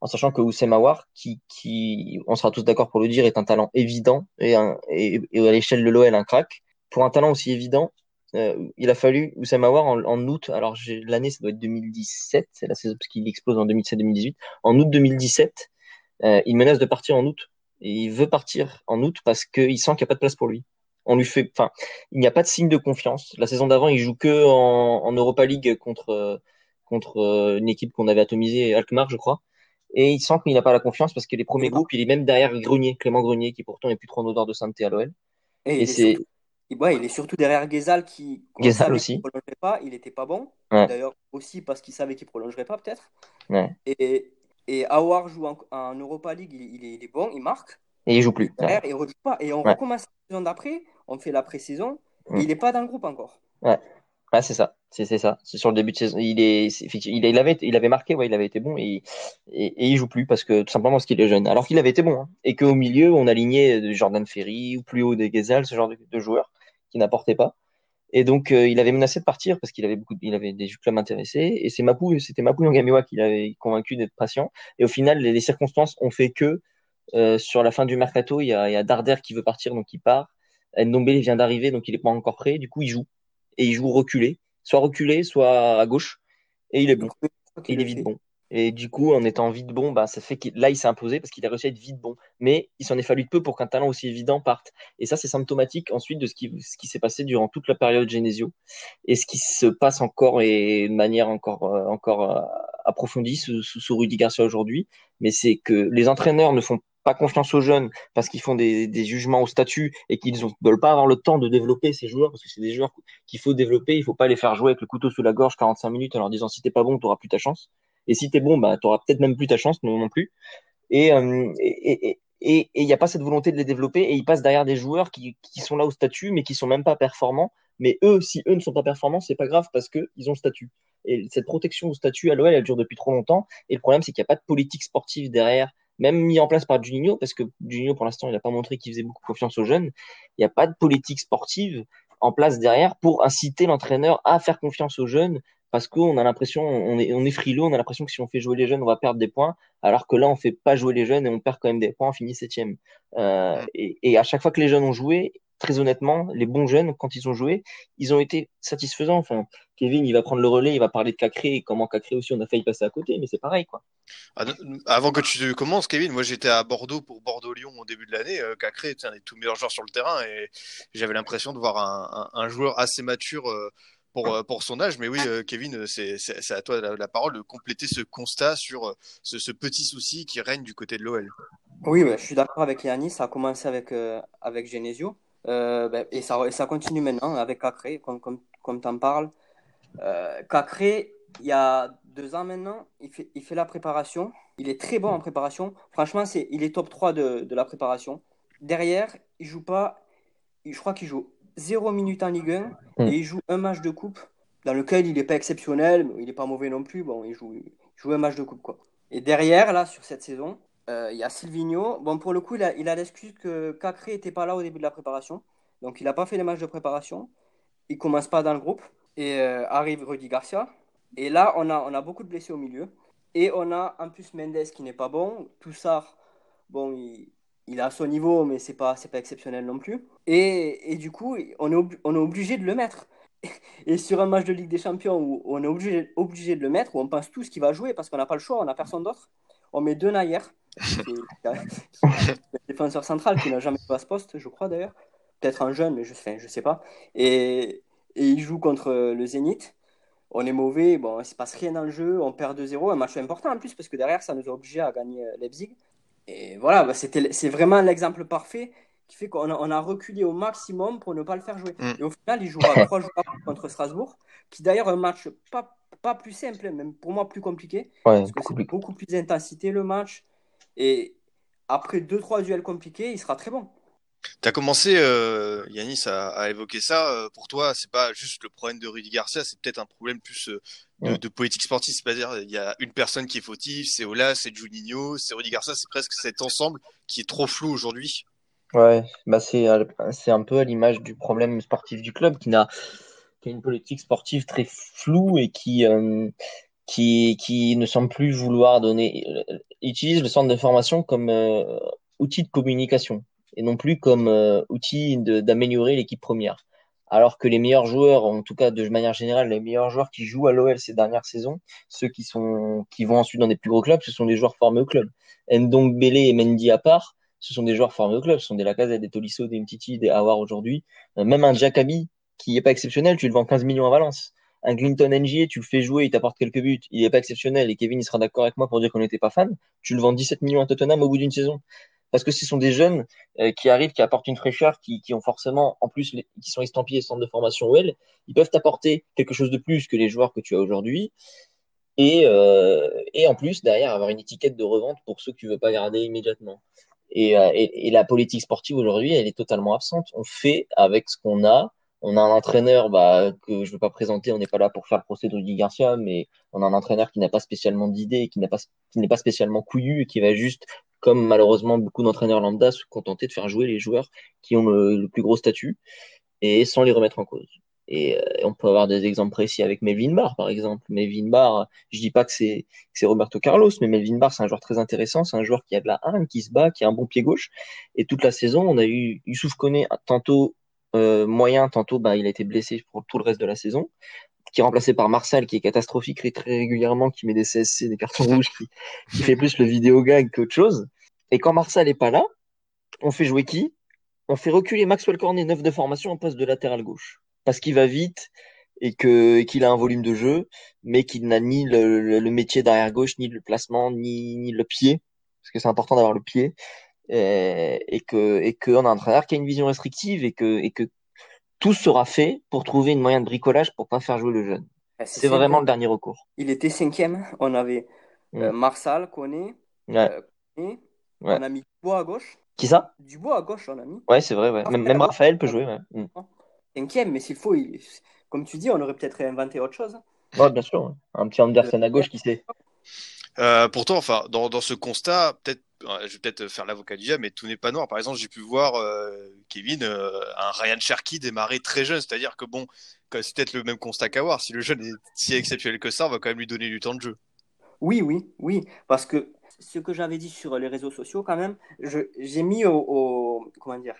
En sachant que Oussem Aouar, qui, qui, on sera tous d'accord pour le dire, est un talent évident et, un, et à l'échelle de l'OL un crack. Pour un talent aussi évident, euh, il a fallu Oussem Aouar en, en août, alors l'année ça doit être 2017, c'est la saison parce qu'il explose en 2017-2018. En août 2017, euh, il menace de partir en août. Et il veut partir en août parce qu'il sent qu'il n'y a pas de place pour lui. On lui fait, enfin, il n'y a pas de signe de confiance. La saison d'avant, il joue que en, en Europa League contre contre euh, une équipe qu'on avait atomisée, Alkmaar, je crois. Et il sent qu'il n'a pas la confiance parce que les premiers groupes, il est même derrière Grenier, Clément Grenier, qui pourtant est plus trop en odeur de sainteté à l'OL. Et, c'est ouais, il est surtout derrière Ghezal qui, savait aussi. qu'il prolongerait pas, il n'était pas bon. Ouais. D'ailleurs, aussi parce qu'il savait qu'il prolongerait pas, peut-être. Ouais. Et, et Aouar joue en, en Europa League, il, il est, il est bon, il marque. Et il joue plus. Ouais. Derrière, il rejoue pas. Et on recommence la saison d'après, on fait la pré-saison, Mm. et il n'est pas dans le groupe encore. Ouais, c'est ça, c'est ça. C'est sur le début de saison. Il est, il, il avait, il avait marqué, ouais, il avait été bon et, et, et il joue plus parce que tout simplement parce qu'il est jeune. Alors qu'il avait été bon hein. et qu'au milieu on alignait euh, Jordan Ferry ou plus haut des Ghezal, ce genre de, de joueurs qui n'apportaient pas. Et donc euh, il avait menacé de partir parce qu'il avait beaucoup, de- il avait des clubs intéressés et c'est Mapou, c'était Mapou Ngamiwa qui l'avait convaincu d'être patient. Et au final, les, les circonstances ont fait que euh, sur la fin du mercato, il y a, il y a Darder qui veut partir donc il part. Ndombele vient d'arriver donc il est pas encore prêt. Du coup il joue et il joue reculé, soit reculé, soit à gauche, et il est bon. Il est vite bon. Et du coup, en étant vite bon, bah, ça fait qu'il là, il s'est imposé parce qu'il a réussi à être vite bon. Mais il s'en est fallu de peu pour qu'un talent aussi évident parte. Et ça, c'est symptomatique ensuite de ce qui, ce qui s'est passé durant toute la période Genesio et ce qui se passe encore et de manière encore, euh, encore euh, approfondie sous, sous, sous Rudy Garcia aujourd'hui. Mais c'est que les entraîneurs ne font pas confiance aux jeunes parce qu'ils font des, des jugements au statut et qu'ils ne veulent pas avoir le temps de développer ces joueurs parce que c'est des joueurs qu'il faut développer. Il faut pas les faire jouer avec le couteau sous la gorge 45 minutes en leur disant si t'es pas bon, tu plus ta chance. Et si t'es bon, bah t'auras peut-être même plus ta chance, non, non plus. Et euh, et et et il n'y a pas cette volonté de les développer et ils passent derrière des joueurs qui, qui sont là au statut mais qui sont même pas performants. Mais eux, si eux ne sont pas performants, c'est pas grave parce que ils ont le statut. Et cette protection au statut à l'OL, elle dure depuis trop longtemps. Et le problème, c'est qu'il n'y a pas de politique sportive derrière, même mis en place par Juninho, parce que Juninho, pour l'instant, il n'a pas montré qu'il faisait beaucoup confiance aux jeunes. Il n'y a pas de politique sportive en place derrière pour inciter l'entraîneur à faire confiance aux jeunes parce qu'on a l'impression, on est, on est frileux, on a l'impression que si on fait jouer les jeunes, on va perdre des points, alors que là, on fait pas jouer les jeunes et on perd quand même des points, on finit septième. Euh, et, et à chaque fois que les jeunes ont joué, très honnêtement, les bons jeunes, quand ils ont joué, ils ont été satisfaisants. Enfin, Kevin, il va prendre le relais, il va parler de Cacré et comment Cacré aussi, on a failli passer à côté, mais c'est pareil, quoi. Ah, Avant que tu commences, Kevin, moi j'étais à Bordeaux pour Bordeaux-Lyon au début de l'année. Euh, Cacré était un des tout meilleurs joueurs sur le terrain et j'avais l'impression de voir un, un, un joueur assez mature euh, pour, euh, pour son âge. Mais oui, euh, Kevin, c'est à toi la, parole de compléter ce constat sur euh, ce, petit souci qui règne du côté de l'OL. Oui, ouais, je suis d'accord avec Yannis. Ça a commencé avec, euh, avec Genesio. Euh, ben, et, ça, continue maintenant avec Cacré, comme, comme, comme tu en parles. Euh, Cacré, il y a deux ans maintenant, il fait, il fait la préparation. Il est très bon en préparation. Franchement, c'est, il est top 3 de, de la préparation. Derrière, il joue pas. Je crois qu'il joue 0 minutes en Ligue 1 Mm. et il joue un match de coupe dans lequel il n'est pas exceptionnel, mais il n'est pas mauvais non plus. Bon, il joue, il joue un match de coupe. Quoi. Et derrière, là, sur cette saison, euh, il y a Silvino. Bon, pour le coup, il a, il a l'excuse que Cacré n'était pas là au début de la préparation. Donc, il n'a pas fait les matchs de préparation. Il commence pas dans le groupe. Et euh, arrive Rudy Garcia. Et là, on a, on a beaucoup de blessés au milieu. Et on a en plus Mendes qui n'est pas bon. Toussard, bon, il, il est à son niveau, mais c'est pas, c'est pas exceptionnel non plus. Et, et du coup, on est, ob on est obligé de le mettre. et sur un match de Ligue des Champions où on est obligé, obligé de le mettre, où on pense tous qu'il va jouer parce qu'on n'a pas le choix, on n'a personne d'autre, on met deux Nayer, le défenseur central qui n'a jamais joué à ce poste, je crois d'ailleurs. Peut-être un jeune, mais je ne je sais pas. Et, et il joue contre le Zénith. On est mauvais, bon, il ne se passe rien dans le jeu, on perd 2-0, un match important en plus parce que derrière ça nous a obligés à gagner Leipzig. Et voilà, bah, c'est vraiment l'exemple parfait qui fait qu'on a, on a, reculé au maximum pour ne pas le faire jouer. Mm. Et au final, il jouera trois joueurs contre Strasbourg, qui d'ailleurs un match pas, pas plus simple, même pour moi plus compliqué, parce que c'est beaucoup plus d'intensité le match. Et après deux trois duels compliqués, il sera très bon. Tu as commencé, euh, Yanis, à, à, évoquer ça. Euh, pour toi, c'est pas juste le problème de Rudy Garcia, c'est peut-être un problème plus euh, de, de, politique sportive. C'est-à-dire, il y a une personne qui est fautive, c'est Ola, c'est Juninho, c'est Rudy Garcia. C'est presque cet ensemble qui est trop flou aujourd'hui. Ouais, bah c'est c'est un peu à l'image du problème sportif du club qui n'a qui a une politique sportive très floue et qui euh, qui qui ne semble plus vouloir donner utilise le centre de formation comme outil de communication et non plus comme euh, outil d'améliorer l'équipe première. Alors que les meilleurs joueurs, en tout cas de manière générale, les meilleurs joueurs qui jouent à l'OL ces dernières saisons, ceux qui sont qui vont ensuite dans des plus gros clubs, ce sont des joueurs formés au club. Ndong Bele et Mendy à part, ce sont des joueurs formés au club, ce sont des Lacazette, des Tolisso, des Mtiti, des Awar aujourd'hui. Euh, même un Jackaby qui est pas exceptionnel, tu le vends 15 millions à Valence. Un Clinton NG, tu le fais jouer, il t'apporte quelques buts, il est pas exceptionnel et Kevin il sera d'accord avec moi pour dire qu'on n'était pas fan. Tu le vends 17 millions à Tottenham au bout d'une saison parce que ce sont des jeunes euh, qui arrivent, qui apportent une fraîcheur, qui, ont forcément, en plus, qui sont estampillés centre de formation OL, ils peuvent t'apporter quelque chose de plus que les joueurs que tu as aujourd'hui. Et, euh, en plus, derrière, avoir une étiquette de revente pour ceux que tu veux pas garder immédiatement. Et, euh, et, la politique sportive aujourd'hui, elle est totalement absente. On fait avec ce qu'on a. On a un entraîneur bah, que je ne veux pas présenter, on n'est pas là pour faire le procès de Rudy Garcia, mais on a un entraîneur qui n'a pas spécialement d'idées, qui n'a pas, n'est pas spécialement couillu et qui va juste comme malheureusement beaucoup d'entraîneurs lambda se contenter de faire jouer les joueurs qui ont le, plus gros statut et sans les remettre en cause. Et euh, on peut avoir des exemples précis avec Melvin Barr, par exemple. Melvin Barr, je dis pas que c'est c'est Roberto Carlos, mais Melvin Barr, c'est un joueur très intéressant. C'est un joueur qui a de la haine, qui se bat, qui a un bon pied gauche. Et toute la saison, on a eu Youssouf Koné, tantôt euh, moyen, tantôt bah, il a été blessé pour tout le reste de la saison qui est remplacé par Marcel, qui est catastrophique très régulièrement, qui met des CSC, des cartons rouges, qui, fait plus le vidéo gag qu'autre chose. Et quand Marcel est pas là, on fait jouer qui? On fait reculer Maxwell Cornet, neuf de formation, en poste de latéral gauche. Parce qu'il va vite et qu'il a un volume de jeu, mais qu'il n'a ni le, le, métier d'arrière gauche, ni le placement, ni, ni le pied, parce que c'est important d'avoir le pied, et, et que et qu'on a un entraîneur qui a une vision restrictive et que et que tout sera fait pour trouver une moyen de bricolage pour pas faire jouer le jeune. Ah, c'est vraiment le dernier recours. Il était cinquième. On avait euh, mm. Marsal, Koné, euh, on a mis Dubois à gauche. Qui ça? Dubois à gauche, on a mis. Ouais, c'est vrai. Ouais. Même, Raphaël peut jouer. Ouais. Mm. Cinquième, mais s'il faut, il... comme tu dis, on aurait peut-être réinventé autre chose. Ouais, bien sûr. Un petit Anderson à gauche qui sait? Euh, pourtant, enfin, dans, dans ce constat, peut-être je vais peut-être faire l'avocat du diable, mais tout n'est pas noir. Par exemple, j'ai pu voir euh, Kevin, euh, un Ryan Cherky démarrer très jeune, c'est-à-dire que bon, c'est peut-être le même constat qu'avoir. Si le jeune est si exceptionnel que ça, on va quand même lui donner du temps de jeu. Oui, oui, oui, parce que ce que j'avais dit sur les réseaux sociaux, quand même, j'ai mis au, comment dire,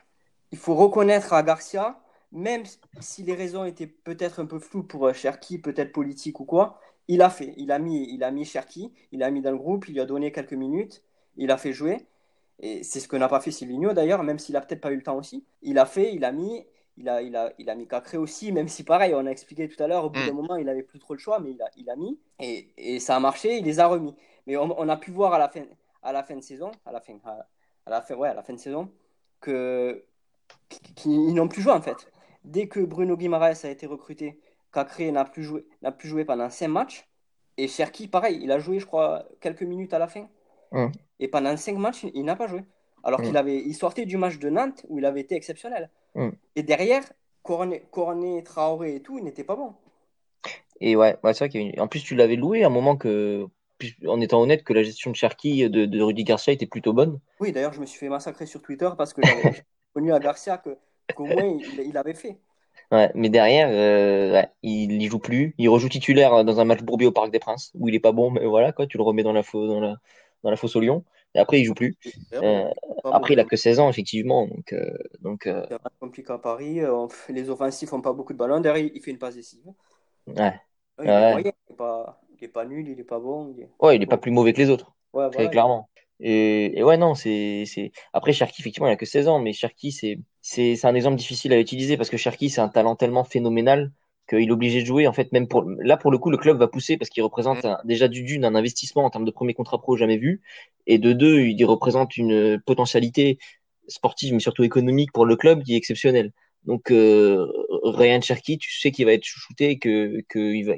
il faut reconnaître à Garcia, même si les raisons étaient peut-être un peu floues pour euh, Cherky, peut-être politique ou quoi, il a fait, il a mis, il a mis Cherky, il a mis dans le groupe, il lui a donné quelques minutes il a fait jouer. Et c'est ce que n'a pas fait Silvino d'ailleurs, même s'il a peut-être pas eu le temps aussi. Il a fait, il a mis, il a, il a, il a mis Cacré aussi, même si pareil, on a expliqué tout à l'heure, au bout d'un mm. moment, il avait plus trop le choix, mais il a, il a mis. Et, et, ça a marché, il les a remis. Mais on, a pu voir à la fin, à la fin de saison, à la fin, à, la fin, ouais, à la fin de saison, que qu'ils n'ont plus joué en fait. Dès que Bruno Guimaraes a été recruté, Cacré n'a plus joué, n'a plus joué pendant 5 matchs. Et Cherki, pareil, il a joué, je crois, quelques minutes à la fin. Mm. Et pendant cinq matchs, il n'a pas joué. Alors qu'il mm. avait, il sortait du match de Nantes où il avait été exceptionnel. Mm. Et derrière, Coroné, Traoré et tout, il n'était pas bon. Et ouais, c'est vrai qu'en plus, tu l'avais loué à un moment que, en étant honnête, que la gestion de Cherki de, de Rudy Garcia était plutôt bonne. Oui, d'ailleurs, je me suis fait massacrer sur Twitter parce que j'avais connu à Garcia qu'au moins il, il, avait fait. Ouais, mais derrière, euh, il n'y joue plus. Il rejoue titulaire dans un match bourbier au Parc des Princes où il est pas bon, mais voilà, quoi, tu le remets dans la, dans la, dans la fosse au lion. Et après, il joue plus. Euh, après, il a que 16 ans, effectivement. Donc, euh, donc euh, C'est compliqué à Paris. euh, Les offensifs font pas beaucoup de ballons. Derrière, il fait une passe décisive. ouais. Il est Ouais. pas, pas nul, il est pas bon. il est- Ouais, il est pas plus mauvais que les autres. Ouais, Très voilà. clairement. Et, et ouais, non, c'est, après, Cherki, effectivement, il a que 16 ans, mais Cherki, c'est un exemple difficile à utiliser parce que Cherki, c'est un talent tellement phénoménal qu'il est obligé de jouer. En fait, même pour, là, pour le coup, le club va pousser parce qu'il représente un- déjà du d'une un investissement en termes de premier contrat pro jamais vu. Et de deux, il représente une potentialité sportive, mais surtout économique pour le club qui est exceptionnelle. Donc, euh, Ryan Cherki, tu sais qu'il va être chouchouté, que, que il va,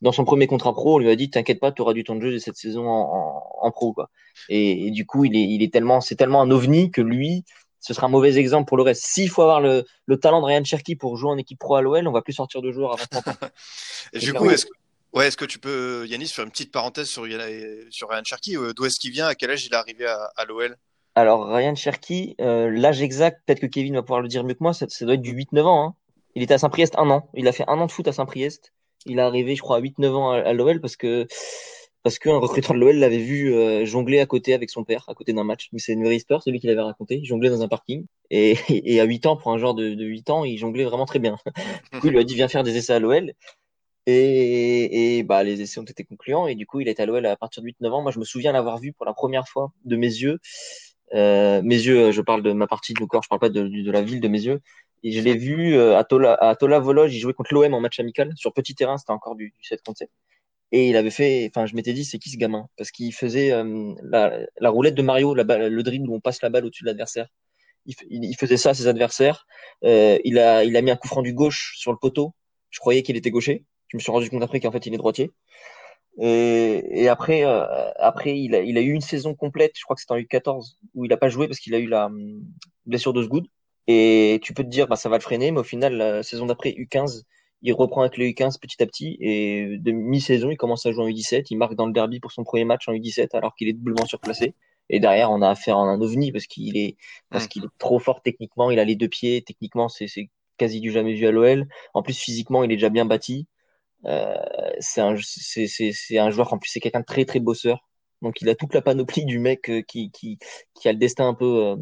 dans son premier contrat pro, on lui a dit t'inquiète pas, tu auras du temps de jeu cette saison en, en, en pro quoi. Et, et, du coup, il est, il est tellement, c'est tellement un ovni que lui, ce sera un mauvais exemple pour le reste. S'il faut avoir le, le talent de Ryan Cherky pour jouer en équipe pro à l'OL, on va plus sortir de joueurs avant 30 ans. Et du coup, est-ce que, ouais, est-ce que tu peux, Yanis, faire une petite parenthèse sur, sur Ryan Cherky? D'où est-ce qu'il vient? À quel âge il est arrivé à, à l'OL Alors, Ryan Cherky, euh, l'âge exact, peut-être que Kevin va pouvoir le dire mieux que moi, ça, ça doit être du 8-9 ans. Hein. Il était à Saint-Priest un an. Il a fait un an de foot à Saint-Priest. Il est arrivé, je crois, à 8-9 ans à, à l'OL parce que parce qu'un recruteur de l'OL l'avait vu euh, jongler à côté avec son père, à côté d'un match. C'est une vraie c'est lui qui l'avait raconté. Il jonglait dans un parking. Et, à 8 ans, pour un genre de, de 8 ans, il jonglait vraiment très bien. du coup, il lui a dit, viens faire des essais à l'OL. Et, bah, les essais ont été concluants. Et du coup, il est à l'OL à partir de 8-9 ans. Moi, je me souviens l'avoir vu pour la première fois de mes yeux. Euh, mes yeux, je parle de ma partie de corps, je parle pas de, de la ville de mes yeux. Et je l'ai vu euh, à Tola, à Tola il jouait contre l'OM en match amical sur petit terrain, c'était encore du, du 7 contre 7. Et il avait fait, enfin, je m'étais dit, c'est qui ce gamin? Parce qu'il faisait euh, la, la, roulette de Mario, la balle, le dribble où on passe la balle au-dessus de l'adversaire. Il, il, faisait ça à ses adversaires. Euh, il a, il a mis un coup franc du gauche sur le poteau. Je croyais qu'il était gaucher. Je me suis rendu compte après qu'en fait il est droitier. Et, et après, euh, après il, a, il a eu une saison complète, je crois que c'était en U14, où il a pas joué parce qu'il a eu la hum, blessure de Sgoud. Et tu peux te dire, bah, ça va le freiner, mais au final, la saison d'après, U15, il reprend avec le U15 petit à petit. Et de mi-saison, il commence à jouer en U17. Il marque dans le derby pour son premier match en U17, alors qu'il est doublement surclassé. Et derrière, on a affaire à un ovni parce qu'il est, parce qu'il est trop fort techniquement. Il a les deux pieds. Techniquement, c'est, c'est quasi du jamais vu à l'OL. En plus, physiquement, il est déjà bien bâti. Euh, c'est un, c'est, c'est, c'est un joueur, en plus, c'est quelqu'un de très, très bosseur. Donc il a toute la panoplie du mec euh, qui, qui, qui a le destin un peu euh,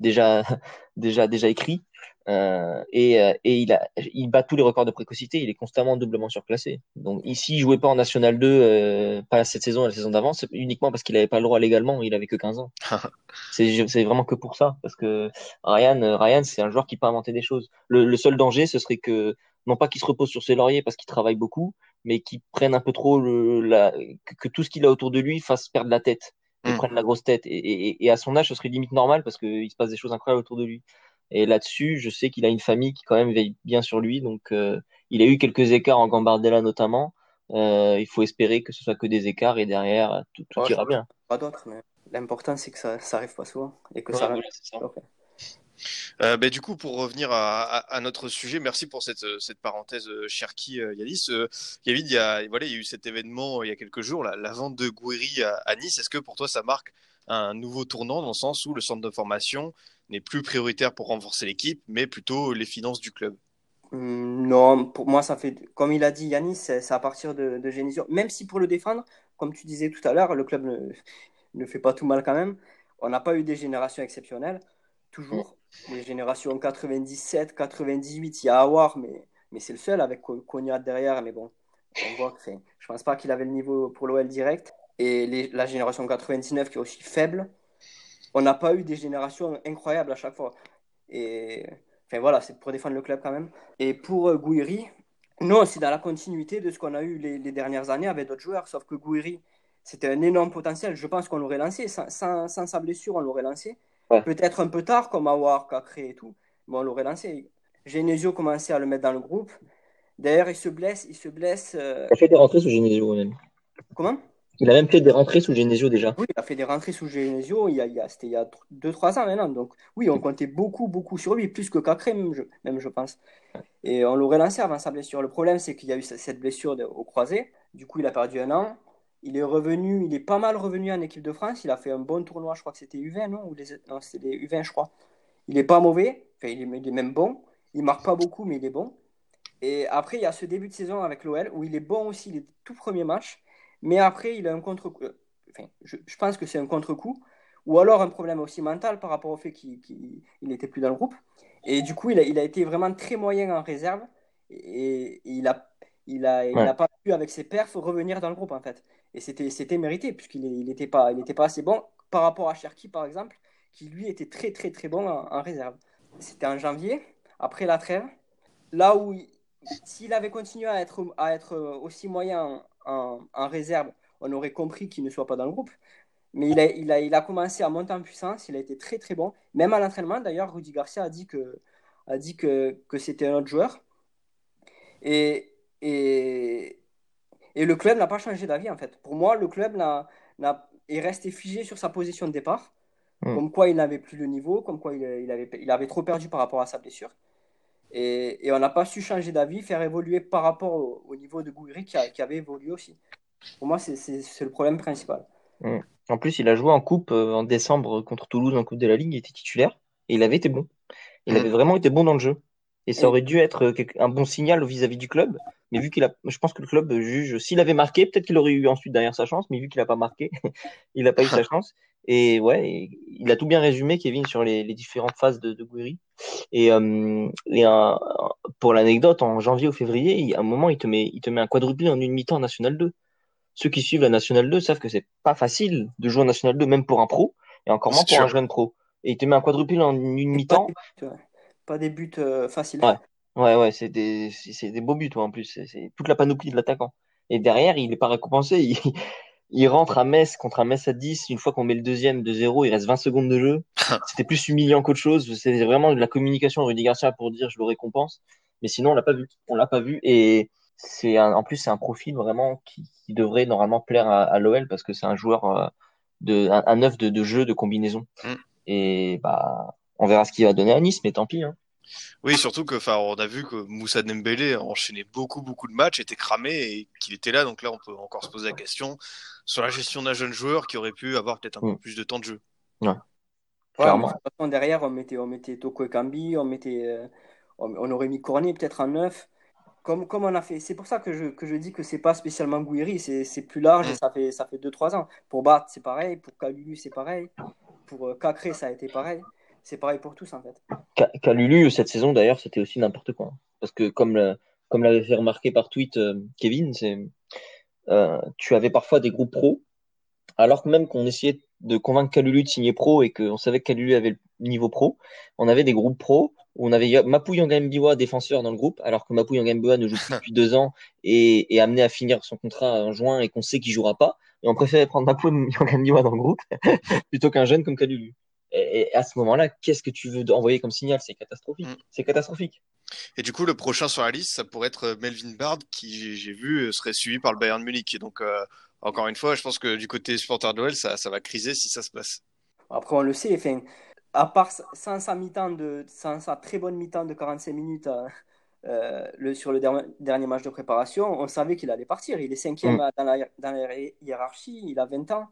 déjà, déjà, déjà écrit. Euh, et, et il, a, il bat tous les records de précocité. Il est constamment doublement surclassé. Donc ici, il jouait pas en National 2, euh, pas cette saison, la saison d'avant, c'est uniquement parce qu'il avait pas le droit légalement. Il avait que 15 ans. c'est, vraiment que pour ça, parce que Ryan, Ryan, c'est un joueur qui peut inventer des choses. Le, le seul danger, ce serait que non pas qu'il se repose sur ses lauriers parce qu'il travaille beaucoup, mais qu'il prenne un peu trop le, la, que, que tout ce qu'il a autour de lui fasse perdre la tête, et mmh. prenne la grosse tête. Et, et, et, à son âge, ce serait limite normal parce qu'il se passe des choses incroyables autour de lui. Et là-dessus, je sais qu'il a une famille qui quand même veille bien sur lui, donc euh, il a eu quelques écarts en Gambardella notamment. Euh, il faut espérer que ce soit que des écarts et derrière tout, tout ouais, ira bien. Pas d'autres, mais l'important c'est que ça, ça arrive pas souvent et que ouais, ça. Voilà, ça. Okay. Euh, bah, du coup, pour revenir à, à, à, notre sujet, merci pour cette, cette parenthèse, Cherki euh, Yanis. Euh, Kevin, il y, a, voilà, il y a eu cet événement il y a quelques jours, la, la vente de Gouiri à, à, Nice. Est-ce que pour toi, ça marque un nouveau tournant dans le sens où le centre de formation n'est plus prioritaire pour renforcer l'équipe, mais plutôt les finances du club mmh, Non, pour moi, ça fait, comme il a dit Yanis, c'est à partir de, de Genesio. Même si pour le défendre, comme tu disais tout à l'heure, le club ne, ne fait pas tout mal quand même. On n'a pas eu des générations exceptionnelles toujours. Les générations 97, 98, il y a Awar, mais, mais c'est le seul avec Konya derrière. Mais bon, on voit que je pense pas qu'il avait le niveau pour l'OL direct. Et les, la génération 99 qui est aussi faible. On n'a pas eu des générations incroyables à chaque fois. Et enfin voilà, c'est pour défendre le club quand même. Et pour euh, Gouiri, non, c'est dans la continuité de ce qu'on a eu les, les dernières années avec d'autres joueurs. Sauf que Gouiri, c'était un énorme potentiel. Je pense qu'on l'aurait lancé. Sans, sans, sans, sa blessure, on l'aurait lancé. Ouais. Peut-être un peu tard, comme Awar, Cacré et tout. Mais on l'aurait lancé. Genesio commençait à le mettre dans le groupe. D'ailleurs, il se blesse. Il se blesse. Euh... Il a fait des rentrées sous Genesio même. Comment? Il a même fait des rentrées sous Genesio déjà. Oui, il a fait des rentrées sous Genesio. Il y a, il y a, C'était il y a 2-3 ans maintenant. Donc, oui, on comptait beaucoup, beaucoup sur lui, plus que Cacré, même je, même, je pense. Et on l'aurait lancé avant sa blessure. Le problème, c'est qu'il y a eu cette blessure de, au croisé. Du coup, il a perdu un an. Il est revenu, il est pas mal revenu en équipe de France. Il a fait un bon tournoi, je crois que c'était U20, non, Ou les... Non, c'était les U20, je crois. Il est pas mauvais, enfin, il, est... il est même bon. Il marque pas beaucoup, mais il est bon. Et après, il y a ce début de saison avec l'OL où il est bon aussi, les tout premiers matchs. Mais après, il a un contre. enfin, je, je pense que c'est un contre-coup, ou alors un problème aussi mental par rapport au fait qu'il n'était plus dans le groupe. Et du coup, il a, il a été vraiment très moyen en réserve, et, et il a il a, il a pas pu, avec ses perfs, revenir dans le groupe, en fait. Et c'était, mérité, puisqu'il n'était pas, il était pas assez bon par rapport à Cherki, par exemple, qui lui était très, très, très bon en, en réserve. C'était en janvier, après la trêve, là où, il- s'il avait continué à être, à être aussi moyen en, réserve, on aurait compris qu'il ne soit pas dans le groupe. Mais il a, il, a, il a commencé à monter en puissance, il a été très, très bon. Même à l'entraînement, d'ailleurs, Rudy Garcia a dit que, a dit que, que c'était un autre joueur. Et, et, et le club n'a pas changé d'avis, en fait. Pour moi, le club n'a, n'a, est resté figé sur sa position de départ, Mm. comme quoi il n'avait plus le niveau, comme quoi il, il, avait, il avait trop perdu par rapport à sa blessure. Et, et on n'a pas su changer d'avis, faire évoluer par rapport au, au niveau de Gouiri qui, avait évolué aussi. Pour moi, c'est, le problème principal. En plus, il a joué en coupe euh, en décembre contre Toulouse en Coupe de la Ligue, il était titulaire et il avait été bon. Il Mm. avait vraiment été bon dans le jeu. Et ça aurait dû être euh, un bon signal vis-à-vis du club. Mais vu qu'il a, je pense que le club juge, s'il avait marqué, peut-être qu'il aurait eu ensuite derrière sa chance, mais vu qu'il a pas marqué, il n'a pas eu sa chance. Et ouais, il a tout bien résumé, Kevin, sur les, les différentes phases de, de Gouiri. Et, euh, et un- pour l'anecdote, en janvier ou février, il- à un moment, il te met, il te met un quadruplé en une mi-temps en National 2. Ceux qui suivent la National 2 savent que c'est pas facile de jouer en National 2, même pour un pro, et encore moins pour sûr. un jeune pro. Et il te met un quadruplé en une mi-temps. ouais. Pas des buts euh, faciles. Ouais. Ouais, ouais, c'est des, des beaux buts, ouais, en plus. C'est toute la panoplie de l'attaquant. Et derrière, il est pas récompensé. Il, il rentre à Metz contre un Metz à 10. Une fois qu'on met le deuxième de 0, il reste 20 secondes de jeu. C'était plus humiliant qu'autre chose. C'est vraiment de la communication Rudy Garcia pour dire je le récompense. Mais sinon, on l'a pas vu. On l'a pas vu. Et c'est un, en plus, c'est un profil vraiment qui, qui devrait normalement plaire à, à l'OL parce que c'est un joueur euh, de, un, un œuf de, de jeu, de combinaison. Mm. Et bah, on verra ce qu'il va donner à Nice, mais tant pis, hein. Oui, surtout que, enfin, on a vu que Moussa Dembélé enchaînait beaucoup, beaucoup de matchs, était cramé et qu'il était là. Donc là, on peut encore se poser la question sur la gestion d'un jeune joueur qui aurait pu avoir peut-être un Mm. peu plus de temps de jeu. Ouais, Clairement. mais de toute façon, derrière, on mettait, on mettait Toko et Kambi, on, mettait, euh, on, on aurait mis Cornet peut-être en neuf. Comme, comme on a fait. C'est pour ça que je, que je dis que c'est pas spécialement Gouiri, c'est c'est plus large et Mm. ça fait, ça fait 2-3 ans. Pour Bat, c'est pareil. Pour Kalulu, c'est pareil. Pour euh, Cacré, ça a été pareil. C'est pareil pour tous, en fait. Calulu, cette saison d'ailleurs, c'était aussi n'importe quoi. Parce que comme comme l'avait fait remarquer par tweet euh, Kevin, c'est euh, tu avais parfois des groupes pro, alors que même qu'on essayait de convaincre Calulu de signer pro et qu'on savait que Calulu avait le niveau pro, on avait des groupes pro où on avait Mapou Yangambiwa défenseur dans le groupe, alors que Mapou Yangambiwa ne joue plus depuis deux ans et est amené à finir son contrat en juin et qu'on sait qu'il jouera pas. Et on préférait prendre Mapou Yangambiwa dans le groupe plutôt qu'un jeune comme Calulu. Et, et à ce moment-là, qu'est-ce que tu veux envoyer comme signal? C'est catastrophique. Mm. C'est catastrophique. Et du coup, le prochain sur la liste, ça pourrait être Melvin Bard, qui, j'ai- vu, serait suivi par le Bayern Munich. Et donc, euh, encore une fois, je pense que du côté supporter de ça, ça va criser si ça se passe. Après, on le sait, enfin, à part sans sa mi-temps de, sans sa très bonne mi-temps de 45 minutes euh, euh, le, sur le der- dernier match de préparation, on savait qu'il allait partir. Il est cinquième Mm. dans, la, dans la hiérarchie, il a 20 ans,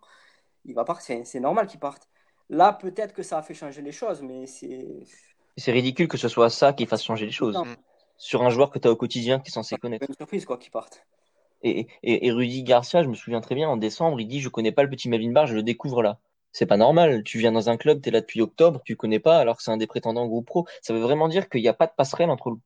il va partir. C'est- C'est normal qu'il parte. Là, peut-être que ça a fait changer les choses, mais c'est C'est ridicule que ce soit ça qui fasse changer les choses. Non. Sur un joueur que tu as au quotidien qui est censé connaître. une surprise quoi qu'il parte. Et, et, et Rudy Garcia, je me souviens très bien, en décembre, il dit Je connais pas le petit Melvin Barr, je le découvre là. C'est pas normal. Tu viens dans un club, tu es là depuis octobre, tu connais pas, alors que c'est un des prétendants au groupe pro. Ça veut vraiment dire qu'il n'y a pas de passerelle entre le,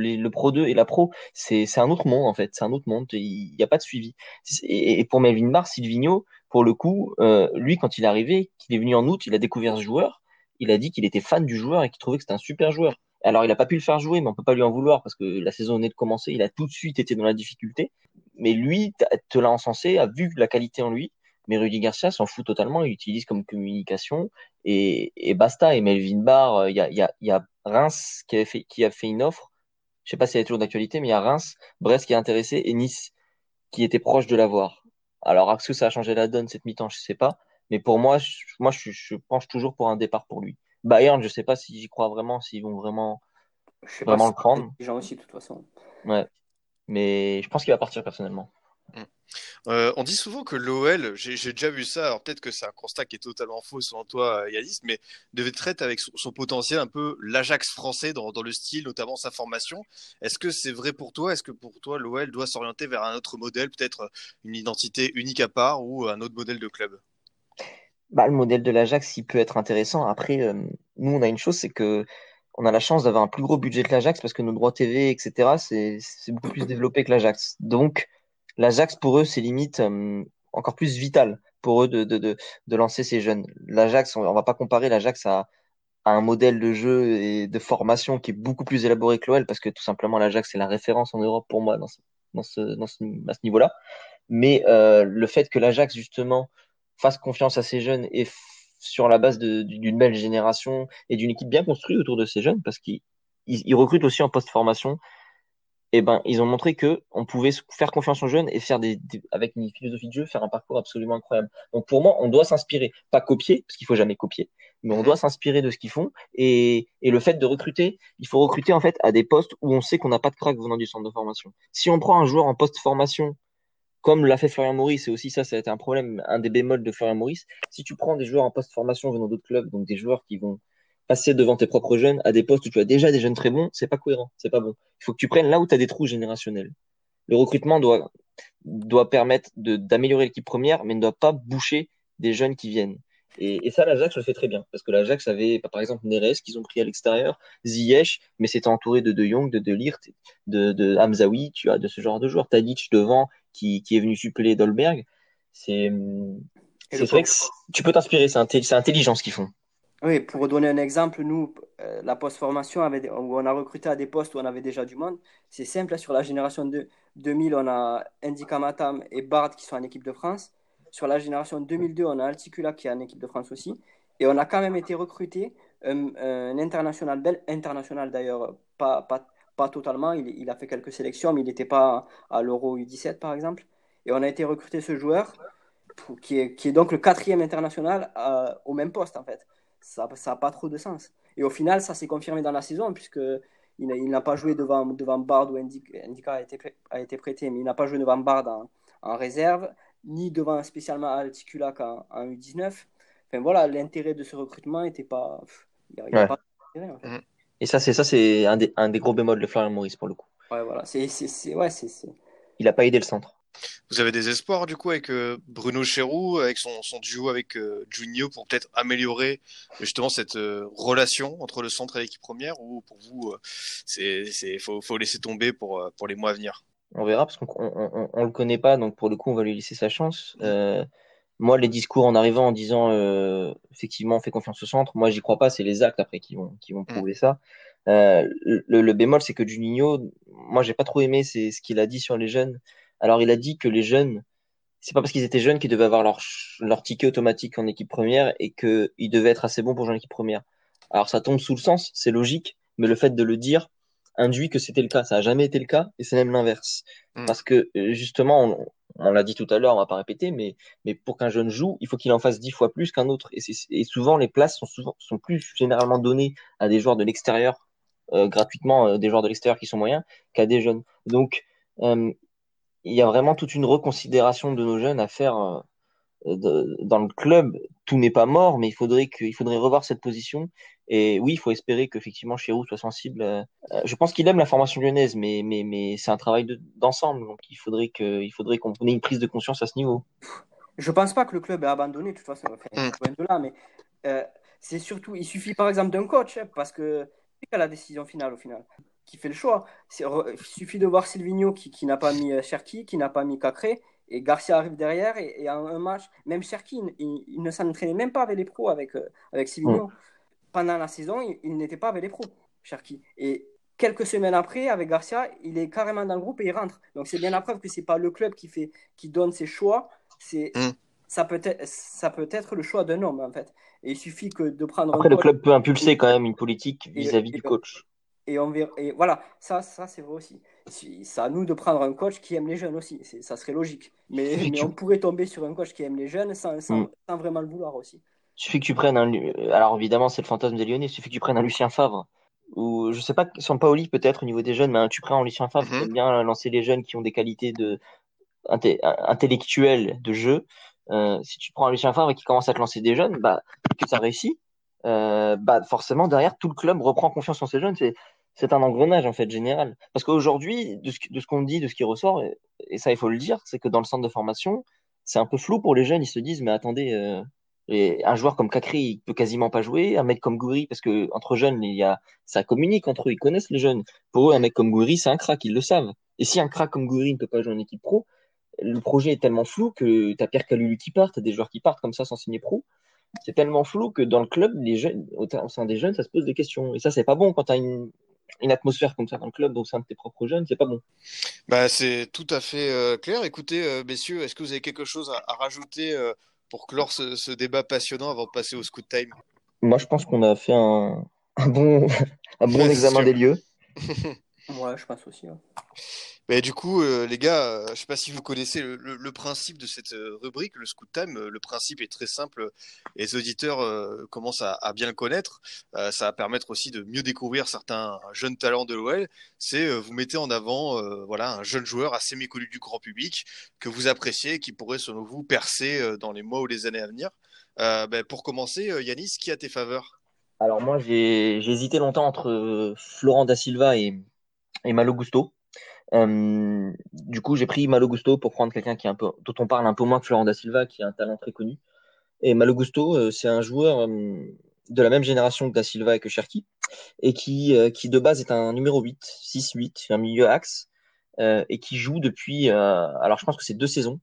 les- le Pro 2 et la Pro. C'est c'est un autre monde, en fait. C'est un autre monde. Il n'y a pas de suivi. Et, et pour Melvin Barr, Silvino, pour le coup, euh, lui, quand il est arrivé, qu'il est venu en août, il a découvert ce joueur. Il a dit qu'il était fan du joueur et qu'il trouvait que c'était un super joueur. Alors, il a pas pu le faire jouer, mais on peut pas lui en vouloir parce que la saison venait de commencer. Il a tout de suite été dans la difficulté. Mais lui, te l'a encensé, a vu la qualité en lui. Mais Rudy Garcia s'en fout totalement. Il utilise comme communication et, et basta. Et Melvin Barr, euh, il y a, il y a, il y a Reims qui, avait fait, qui a fait une offre. Je sais pas si elle est toujours d'actualité, mais il y a Reims, Brest qui est intéressé et Nice qui était proche de l'avoir. Alors, est-ce que ça a changé la donne cette mi-temps? Je sais pas. Mais pour moi, je, moi, je, je penche toujours pour un départ pour lui. Bayern, je sais pas si j'y crois vraiment, s'ils vont vraiment, Je sais Vraiment pas le prendre. Les gens aussi, de toute façon. ouais. Mais je pense qu'il va partir personnellement. Euh, on dit souvent que l'OL, j'ai déjà vu ça, alors peut-être que c'est un constat qui est totalement faux selon toi, euh, Yanis, mais devait traiter avec son, potentiel un peu l'Ajax français dans, le style, notamment sa formation. Est-ce que c'est vrai pour toi? Est-ce que pour toi, l'OL doit s'orienter vers un autre modèle, peut-être une identité unique à part ou un autre modèle de club? Bah, le modèle de l'Ajax, il peut être intéressant. Après, euh, nous, on a une chose, c'est que on a la chance d'avoir un plus gros budget que l'Ajax parce que nos droits TV, etc., c'est beaucoup plus développé que l'Ajax. Donc, l'Ajax, pour eux, c'est limite euh, encore plus vital pour eux de, de, de, de lancer ces jeunes. L'Ajax, on, va pas comparer l'Ajax à, à un modèle de jeu et de formation qui est beaucoup plus élaboré que l'OL parce que tout simplement, l'Ajax, c'est la référence en Europe pour moi dans ce, dans ce, dans ce, à ce niveau-là. Mais euh, le fait que l'Ajax, justement, fasse confiance à ces jeunes et sur la base d'une belle génération et d'une équipe bien construite autour de ces jeunes, parce qu'ils ils recrutent aussi en post-formation, et eh ben ils ont montré que on pouvait faire confiance aux jeunes et faire des, avec une philosophie de jeu faire un parcours absolument incroyable. Donc pour moi, on doit s'inspirer, pas copier parce qu'il faut jamais copier, mais on doit s'inspirer de ce qu'ils font et, et le fait de recruter, il faut recruter en fait à des postes où on sait qu'on n'a pas de crack venant du centre de formation. Si on prend un joueur en post-formation comme l'a fait Florian Maurice, et aussi ça, ça a été un problème, un des bémols de Florian Maurice. Si tu prends des joueurs en post-formation venant d'autres clubs, donc des joueurs qui vont passer devant tes propres jeunes à des postes où tu as déjà des jeunes très bons, c'est pas cohérent, c'est pas bon. Il faut que tu prennes là où tu as des trous générationnels. Le recrutement doit, doit permettre d'améliorer l'équipe première, mais ne doit pas boucher des jeunes qui viennent. Et, et ça, l'Ajax le fait très bien. Parce que l'Ajax avait, par exemple, Neres, qu'ils ont pris à l'extérieur, Ziyech, mais c'était entouré de De Jong, de De Ligt, de, de Hamzaoui, tu as de ce genre de joueurs. Tadic devant, qui, qui est venu suppléer Dolberg. C'est c'est vrai que tu peux t'inspirer, c'est intelligent ce qu'ils font. Oui, pour donner un exemple, nous, euh, la post-formation, on a recruté à des postes où on avait déjà du monde, c'est simple, sur la génération de 2000, on a Andy Kamatam et Bard qui sont en équipe de France. Sur la génération 2002, on a Alticula qui est en équipe de France aussi. Et on a quand même été recruté un, un international belge, international d'ailleurs, pas, totalement. Il, a fait quelques sélections, mais il n'était pas à l'Euro U17 par exemple. Et on a été recruté ce joueur, qui est, qui est donc le quatrième international euh, au même poste en fait. Ça n'a pas trop de sens. Et au final, ça s'est confirmé dans la saison, puisque il n'a pas joué devant, devant Bard ou Indica a été, a été prêté, mais il n'a pas joué devant Bard en, en réserve ni devant spécialement Alticula en, en U19. Enfin voilà, l'intérêt de ce recrutement n'était pas. Il n'y a, ouais. pas en fait. Et ça, c'est ça, c'est un des, un des gros bémols de Florian Maurice pour le coup. Ouais, voilà. C'est, c'est, ouais, c'est, Il n'a pas aidé le centre. Vous avez des espoirs du coup avec euh, Bruno Chéroux, avec son, son duo avec euh, Junio pour peut-être améliorer justement cette euh, relation entre le centre et l'équipe première ou pour vous euh, c'est c'est faut, faut laisser tomber pour pour les mois à venir? On verra parce qu'on on, on, le connaît pas donc pour le coup on va lui laisser sa chance. Moi les discours en arrivant en disant effectivement on fait confiance au centre, moi j'y crois pas, c'est les actes après qui vont qui vont prouver mmh. ça. le, le bémol c'est que Juninho, moi j'ai pas trop aimé c'est ce qu'il a dit sur les jeunes. Alors, il a dit que les jeunes, c'est pas parce qu'ils étaient jeunes qu'ils devaient avoir leur, leur ticket automatique en équipe première et qu'ils devaient être assez bons pour jouer en équipe première. Alors, ça tombe sous le sens, c'est logique, mais le fait de le dire induit que c'était le cas. Ça a jamais été le cas et c'est même l'inverse. Mmh. Parce que, justement, on, on l'a dit tout à l'heure, on va pas répéter, mais, mais pour qu'un jeune joue, il faut qu'il en fasse dix fois plus qu'un autre. Et, et, souvent, les places sont, souvent, sont plus généralement données à des joueurs de l'extérieur, euh, gratuitement, euh, des joueurs de l'extérieur qui sont moyens, qu'à des jeunes. Donc, euh, il y a vraiment toute une reconsidération de nos jeunes à faire euh, de, dans le club. Tout n'est pas mort, mais il faudrait que, il faudrait revoir cette position. Et oui, il faut espérer qu'effectivement Chirou soit sensible. Euh, je pense qu'il aime la formation lyonnaise, mais mais mais c'est un travail d'ensemble. donc il faudrait que, il faudrait qu'on ait une prise de conscience à ce niveau. Je pense pas que le club ait abandonné de toute façon. Enfin, mm. de là, mais euh, c'est surtout, il suffit par exemple d'un coach, hein, parce que c'est la décision finale au final qui fait le choix. Il suffit de voir Silvino qui, qui n'a pas mis euh, Cherki, qui n'a pas mis Cacré, et Garcia arrive derrière, et, et en un match, même Cherki, il, il ne s'entraînait même pas avec les pros, avec, euh, avec Silvino. Pendant la saison, il, il n'était pas avec les pros, Cherki. Et quelques semaines après, avec Garcia, il est carrément dans le groupe et il rentre. Donc c'est bien la preuve que c'est pas le club qui, fait, qui donne ses choix, c'est... Mm. Ça peut, être, ça peut être le choix d'un homme, en fait. Et il suffit que de prendre. Après, le club peut impulser quand même une politique vis-à-vis -vis du coach et on verra, et voilà, ça, ça c'est vrai aussi. C'est à nous de prendre un coach qui aime les jeunes aussi, ça serait logique. Mais, mais on pourrait tomber sur un coach qui aime les jeunes sans, sans, mm. sans vraiment le vouloir aussi. Il suffit que tu prennes un. Alors évidemment, c'est le fantasme des Lyonnais, il suffit que tu prennes un Lucien Favre. Ou je sais pas, son Paoli peut-être au niveau des jeunes, mais tu prends un Lucien Favre mm -hmm. qui aime bien lancer les jeunes qui ont des qualités de, intellectuelles de jeu. Euh, si tu prends un Lucien Favre et qui commence à te lancer des jeunes, bah, que ça réussit, euh, bah forcément derrière tout le club reprend confiance en ces jeunes. C'est c'est un engrenage en fait général. Parce qu'aujourd'hui, de ce, de ce qu'on dit, de ce qui ressort, et, ça il faut le dire, c'est que dans le centre de formation, c'est un peu flou pour les jeunes. Ils se disent mais attendez, euh, un joueur comme Kakri, il peut quasiment pas jouer. Un mec comme Gouiri, parce que entre jeunes, il y a, ça communique entre eux, ils connaissent les jeunes. Pour eux, un mec comme Gouiri, c'est un crack, ils le savent. Et si un crack comme Gouiri ne peut pas jouer en équipe pro, le projet est tellement flou que t'as Pierre Calulu qui part, t'as des joueurs qui partent comme ça sans signer pro. C'est tellement flou que dans le club, les jeunes, au sein des jeunes, ça se pose des questions. Et ça, c'est pas bon quand t'as une, une atmosphère comme ça dans le club, au sein de tes propres jeunes, c'est pas bon. Bah, c'est tout à fait euh, clair. Écoutez, euh, messieurs, est-ce que vous avez quelque chose à, à rajouter euh, pour clore ce, ce débat passionnant avant de passer au scoot time? Moi, je pense qu'on a fait un, un bon, un bon Ouais, c'est examen sûr. des lieux. Ouais, je pense aussi. hein. Du coup, euh, les gars, euh, je sais pas si vous connaissez le, le- le principe de cette euh, rubrique, le Scoot Time. Le principe est très simple. Les auditeurs euh, commencent à, à bien le connaître. Euh, ça va permettre aussi de mieux découvrir certains jeunes talents de l'OL. C'est vous mettez en avant, voilà, un jeune joueur assez méconnu du grand public que vous appréciez, qui pourrait selon vous percer dans les mois ou les années à venir. Ben, pour commencer, Yanis, qui a tes faveurs? Alors moi, j'ai hésité longtemps entre Florent da Silva et, et Malo Gusto. Euh, du coup, j'ai pris Malo Gusto pour prendre quelqu'un qui est un peu, dont on parle un peu moins que Florent da Silva, qui a un talent très connu. Et Malo Gusto, euh, c'est un joueur euh, de la même génération que da Silva et que Cherki, et qui, qui de base est un numéro 8, 6-8, un milieu axe, et qui joue depuis, alors je pense que c'est deux saisons,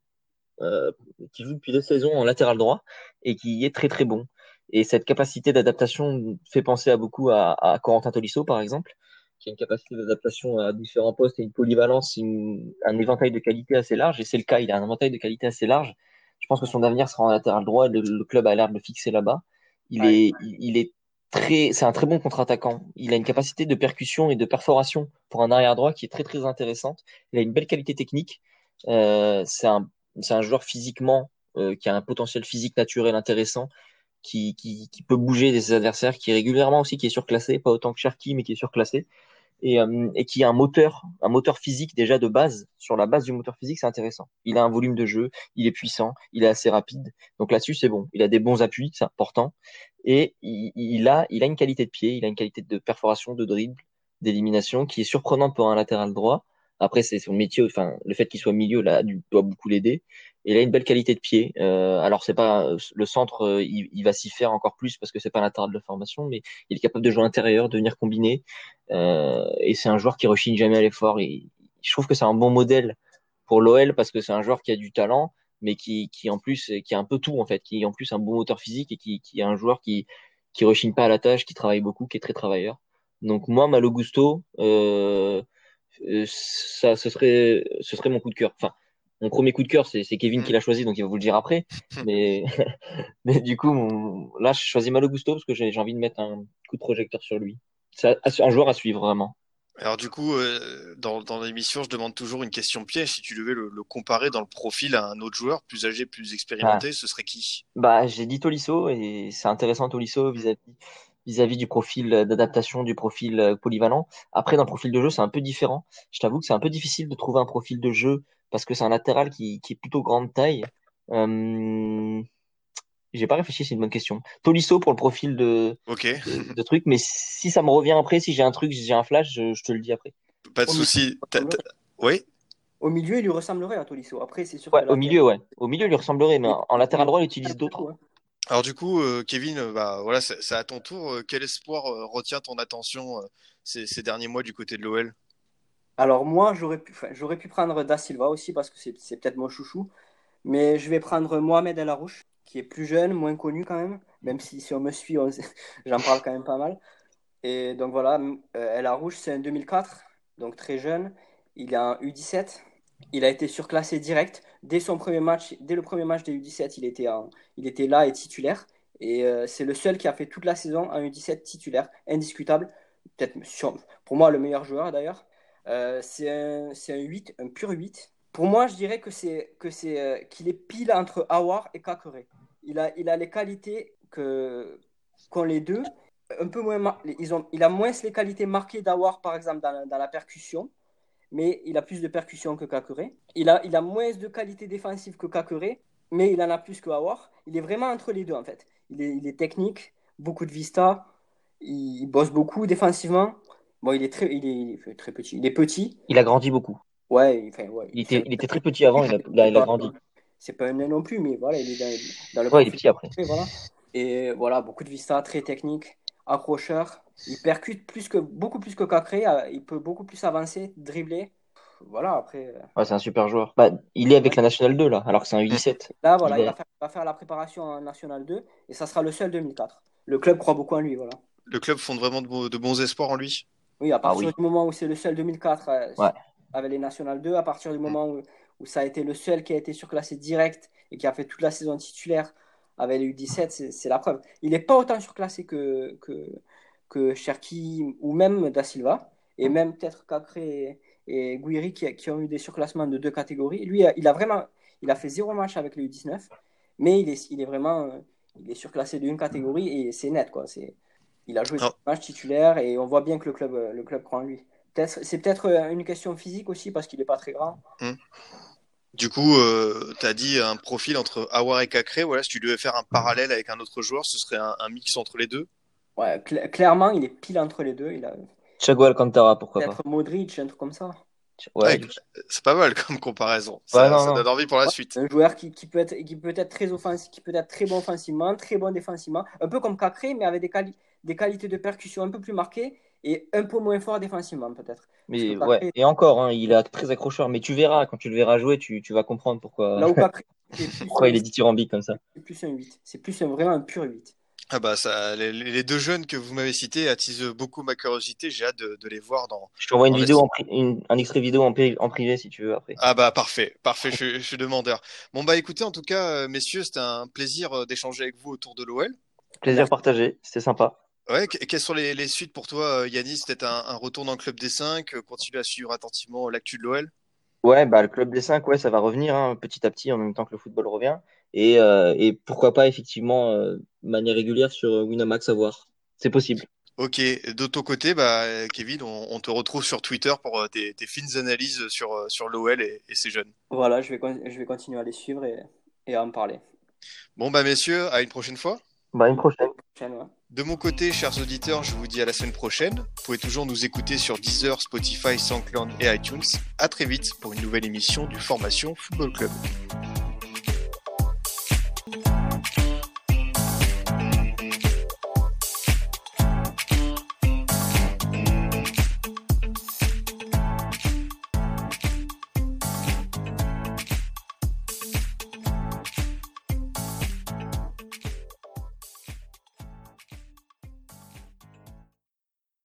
qui joue depuis deux saisons en latéral droit, et qui est très très bon. Et cette capacité d'adaptation fait penser à beaucoup à, à Corentin Tolisso, par exemple, qui a une capacité d'adaptation à différents postes et une polyvalence, une- un éventail de qualité assez large. Et c'est le cas, il a un éventail de qualité assez large. Je pense que son avenir sera en latéral droit. Le, le club a l'air de le fixer là-bas. Il Ouais. est, il, il est très, c'est un très bon contre-attaquant. Il a une capacité de percussion et de perforation pour un arrière droit qui est très très intéressante. Il a une belle qualité technique. Euh, c'est un, c'est un joueur physiquement euh, qui a un potentiel physique naturel intéressant qui, qui, qui peut bouger des adversaires, qui est régulièrement aussi qui est surclassé, pas autant que Cherki, mais qui est surclassé, et, euh, et qui a un moteur, un moteur physique déjà de base. Sur la base du moteur physique, c'est intéressant. Il a un volume de jeu, il est puissant, il est assez rapide. Donc là-dessus, c'est bon. Il a des bons appuis, c'est important. Et il, il a, il a une qualité de pied, il a une qualité de perforation, de dribble, d'élimination qui est surprenante pour un latéral droit. Après, c'est son métier, enfin, le fait qu'il soit milieu là doit beaucoup l'aider. Il a une belle qualité de pied. Euh, alors c'est pas le centre, euh, il, il va s'y faire encore plus parce que c'est pas latéral de formation, mais il est capable de jouer intérieur, de venir combiner. Euh, et c'est un joueur qui rechigne jamais à l'effort. Et je trouve que c'est un bon modèle pour l'OL parce que c'est un joueur qui a du talent, mais qui, qui en plus qui a un peu tout en fait, qui est en plus un bon moteur physique et qui, qui est un joueur qui qui rechigne pas à la tâche, qui travaille beaucoup, qui est très travailleur. Donc moi, Malo Gusto, euh, euh, ça, ce serait, ce serait mon coup de cœur. Enfin, mon premier coup de cœur, c'est Kevin qui l'a choisi, donc il va vous le dire après. Mais, mais du coup, mon- là, je choisis Malo Gusto parce que j'ai envie de mettre un coup de projecteur sur lui. C'est un joueur à suivre vraiment. Alors du coup, euh, dans, dans l'émission, je demande toujours une question piège. Si tu devais le, le comparer dans le profil à un autre joueur plus âgé, plus expérimenté, ce serait qui? Bah, j'ai dit Tolisso et c'est intéressant Tolisso vis-à-vis vis-à-vis du profil d'adaptation, du profil euh, polyvalent. Après, dans le profil de jeu, c'est un peu différent. Je t'avoue que c'est un peu difficile de trouver un profil de jeu parce que c'est un latéral qui, qui est plutôt grande taille. Euh... J'ai pas réfléchi, c'est une bonne question. Tolisso pour le profil de, Ok, de, de truc, mais si ça me revient après, si j'ai un truc, si j'ai un flash, je, je te le dis après. pas de souci. Oui? Au milieu, il lui ressemblerait à Tolisso. Après, c'est sûr Ouais, au milieu, ouais. Au milieu, il lui ressemblerait, mais en, en latéral droit, il utilise d'autres. Alors du coup, euh, Kevin, euh, bah voilà, c'est à ton tour. Euh, Quel espoir retient ton attention ces, derniers mois du côté de l'OL Alors moi, j'aurais pu, prendre Da Silva aussi parce que c'est peut-être mon chouchou. Mais je vais prendre Mohamed El Arouche, qui est plus jeune, moins connu quand même. Même si, si on me suit, j'en parle quand même pas mal. Et donc voilà, El Arouche, c'est un 2004, donc très jeune. Il a un U17. Il a été surclassé direct. Dès son premier match, dès le premier match des U17, il était, il était là et titulaire. Et euh, c'est le seul qui a fait toute la saison un U17 titulaire, indiscutable. Peut-être pour moi le meilleur joueur d'ailleurs. Euh, c'est un, un 8, un pur 8. Pour moi, je dirais que c'est que c'est euh, qu'il est pile entre Awar et Kakere. Il a, il a les qualités que qu'ont les deux. Un peu moins, ils ont, il a moins les qualités marquées d'Awar, par exemple, dans dans la percussion, mais il a plus de percussion que Kakere. Il a, il a moins de qualités défensives que Kakere, mais il en a plus que Awar. Il est vraiment entre les deux, en fait. Il est, il est technique, beaucoup de vista, il, il bosse beaucoup défensivement. Bon, il est très, il est, très petit. Il est petit. Il a grandi beaucoup. Ouais, enfin, ouais. Il était, il était très petit avant, il a, il a, il a grandi. c'est pas un nain non plus, mais voilà, il est dans, dans le Ouais, il est petit après. voilà. Et voilà, beaucoup de vista, très technique, accrocheur. Il percute plus que, beaucoup plus que Cacré, euh, il peut beaucoup plus avancer, dribbler. Voilà, après, euh, Ouais, c'est un super joueur. Bah, il est avec la Nationale 2 là, alors que c'est un U17. là, voilà, Il va faire, il va faire la préparation en National 2 et ça sera le seul 2004. Le club croit beaucoup en lui, voilà. Le club fonde vraiment de, bons- de bons espoirs en lui. Oui, à partir oui. du moment où c'est le seul 2004 euh, Ouais. avec les National 2, à partir du moment où, où ça a été le seul qui a été surclassé direct et qui a fait toute la saison titulaire avec les U17, c'est la preuve. Il n'est pas autant surclassé que, que, que Cherki ou même Da Silva, et même peut-être Cacré et, et Guiri qui, qui ont eu des surclassements de deux catégories. Lui, il a vraiment il a fait zéro match avec les U19, mais il est, il est vraiment euh, il est surclassé d'une catégorie et c'est net. Quoi. C'est, il a joué Ah. tout le match titulaire et on voit bien que le club, le club croit en lui. Peut-être, c'est peut-être euh, une question physique aussi parce qu'il n'est pas très grand. Du coup, euh, tu as dit un profil entre Awar et Cacré. Voilà, si tu devais faire un parallèle avec un autre joueur, ce serait un, un mix entre les deux. Ouais, cl- clairement, il est pile entre les deux. Il a Thiago Alcantara, pourquoi pas. peut-être Modric, un truc comme ça. Ouais. C'est pas mal comme comparaison. Ça, Ouais, non, ça non. donne envie pour la suite. Un joueur qui, qui peut être, qui peut être très offensif, qui peut être très bon offensivement, très bon défensivement, un peu comme Cacré, mais avec des, quali- des qualités de percussion un peu plus marquées et un peu moins fort défensivement peut-être. Mais ouais, et encore, hein, il est très accrocheur. Mais tu verras, quand tu le verras jouer, tu, tu vas comprendre pourquoi, Là où plus, pourquoi il est dithyrambique comme ça. c'est plus un 8. C'est plus un, vraiment un pur 8. Ah bah ça, les, les deux jeunes que vous m'avez cités attisent beaucoup ma curiosité. J'ai hâte de, de les voir dans. Je t'envoie une vidéo, laisse. en pri- une- un extrait vidéo en, pri- en privé si tu veux après. Ah bah parfait, parfait. Je, suis- je suis demandeur. Bon bah écoutez, en tout cas, euh, messieurs, c'était un plaisir euh, d'échanger avec vous autour de l'OL. Plaisir partagé, c'était sympa. Ouais, que- quelles sont les, les suites pour toi, euh, Yanis? Peut-être un, un retour dans le club des 5, continuer à suivre attentivement l'actu de l'OL Ouais, bah, le club des 5, ouais, ça va revenir hein, petit à petit en même temps que le football revient. Et, euh, et pourquoi pas, effectivement, euh, de manière régulière sur euh, Winamax à voir. C'est possible. Ok, de ton côté, bah, euh, Kevin, on, on te retrouve sur Twitter pour euh, tes, tes fines analyses sur, euh, sur l'OL et, et ses jeunes. Voilà, je vais, je vais continuer à les suivre et, et à en parler. Bon bah messieurs, à une prochaine fois. Bah, une prochaine. De mon côté, chers auditeurs, je vous dis à la semaine prochaine. Vous pouvez toujours nous écouter sur Deezer, Spotify, SoundCloud et iTunes. À très vite pour une nouvelle émission du Formation Football Club.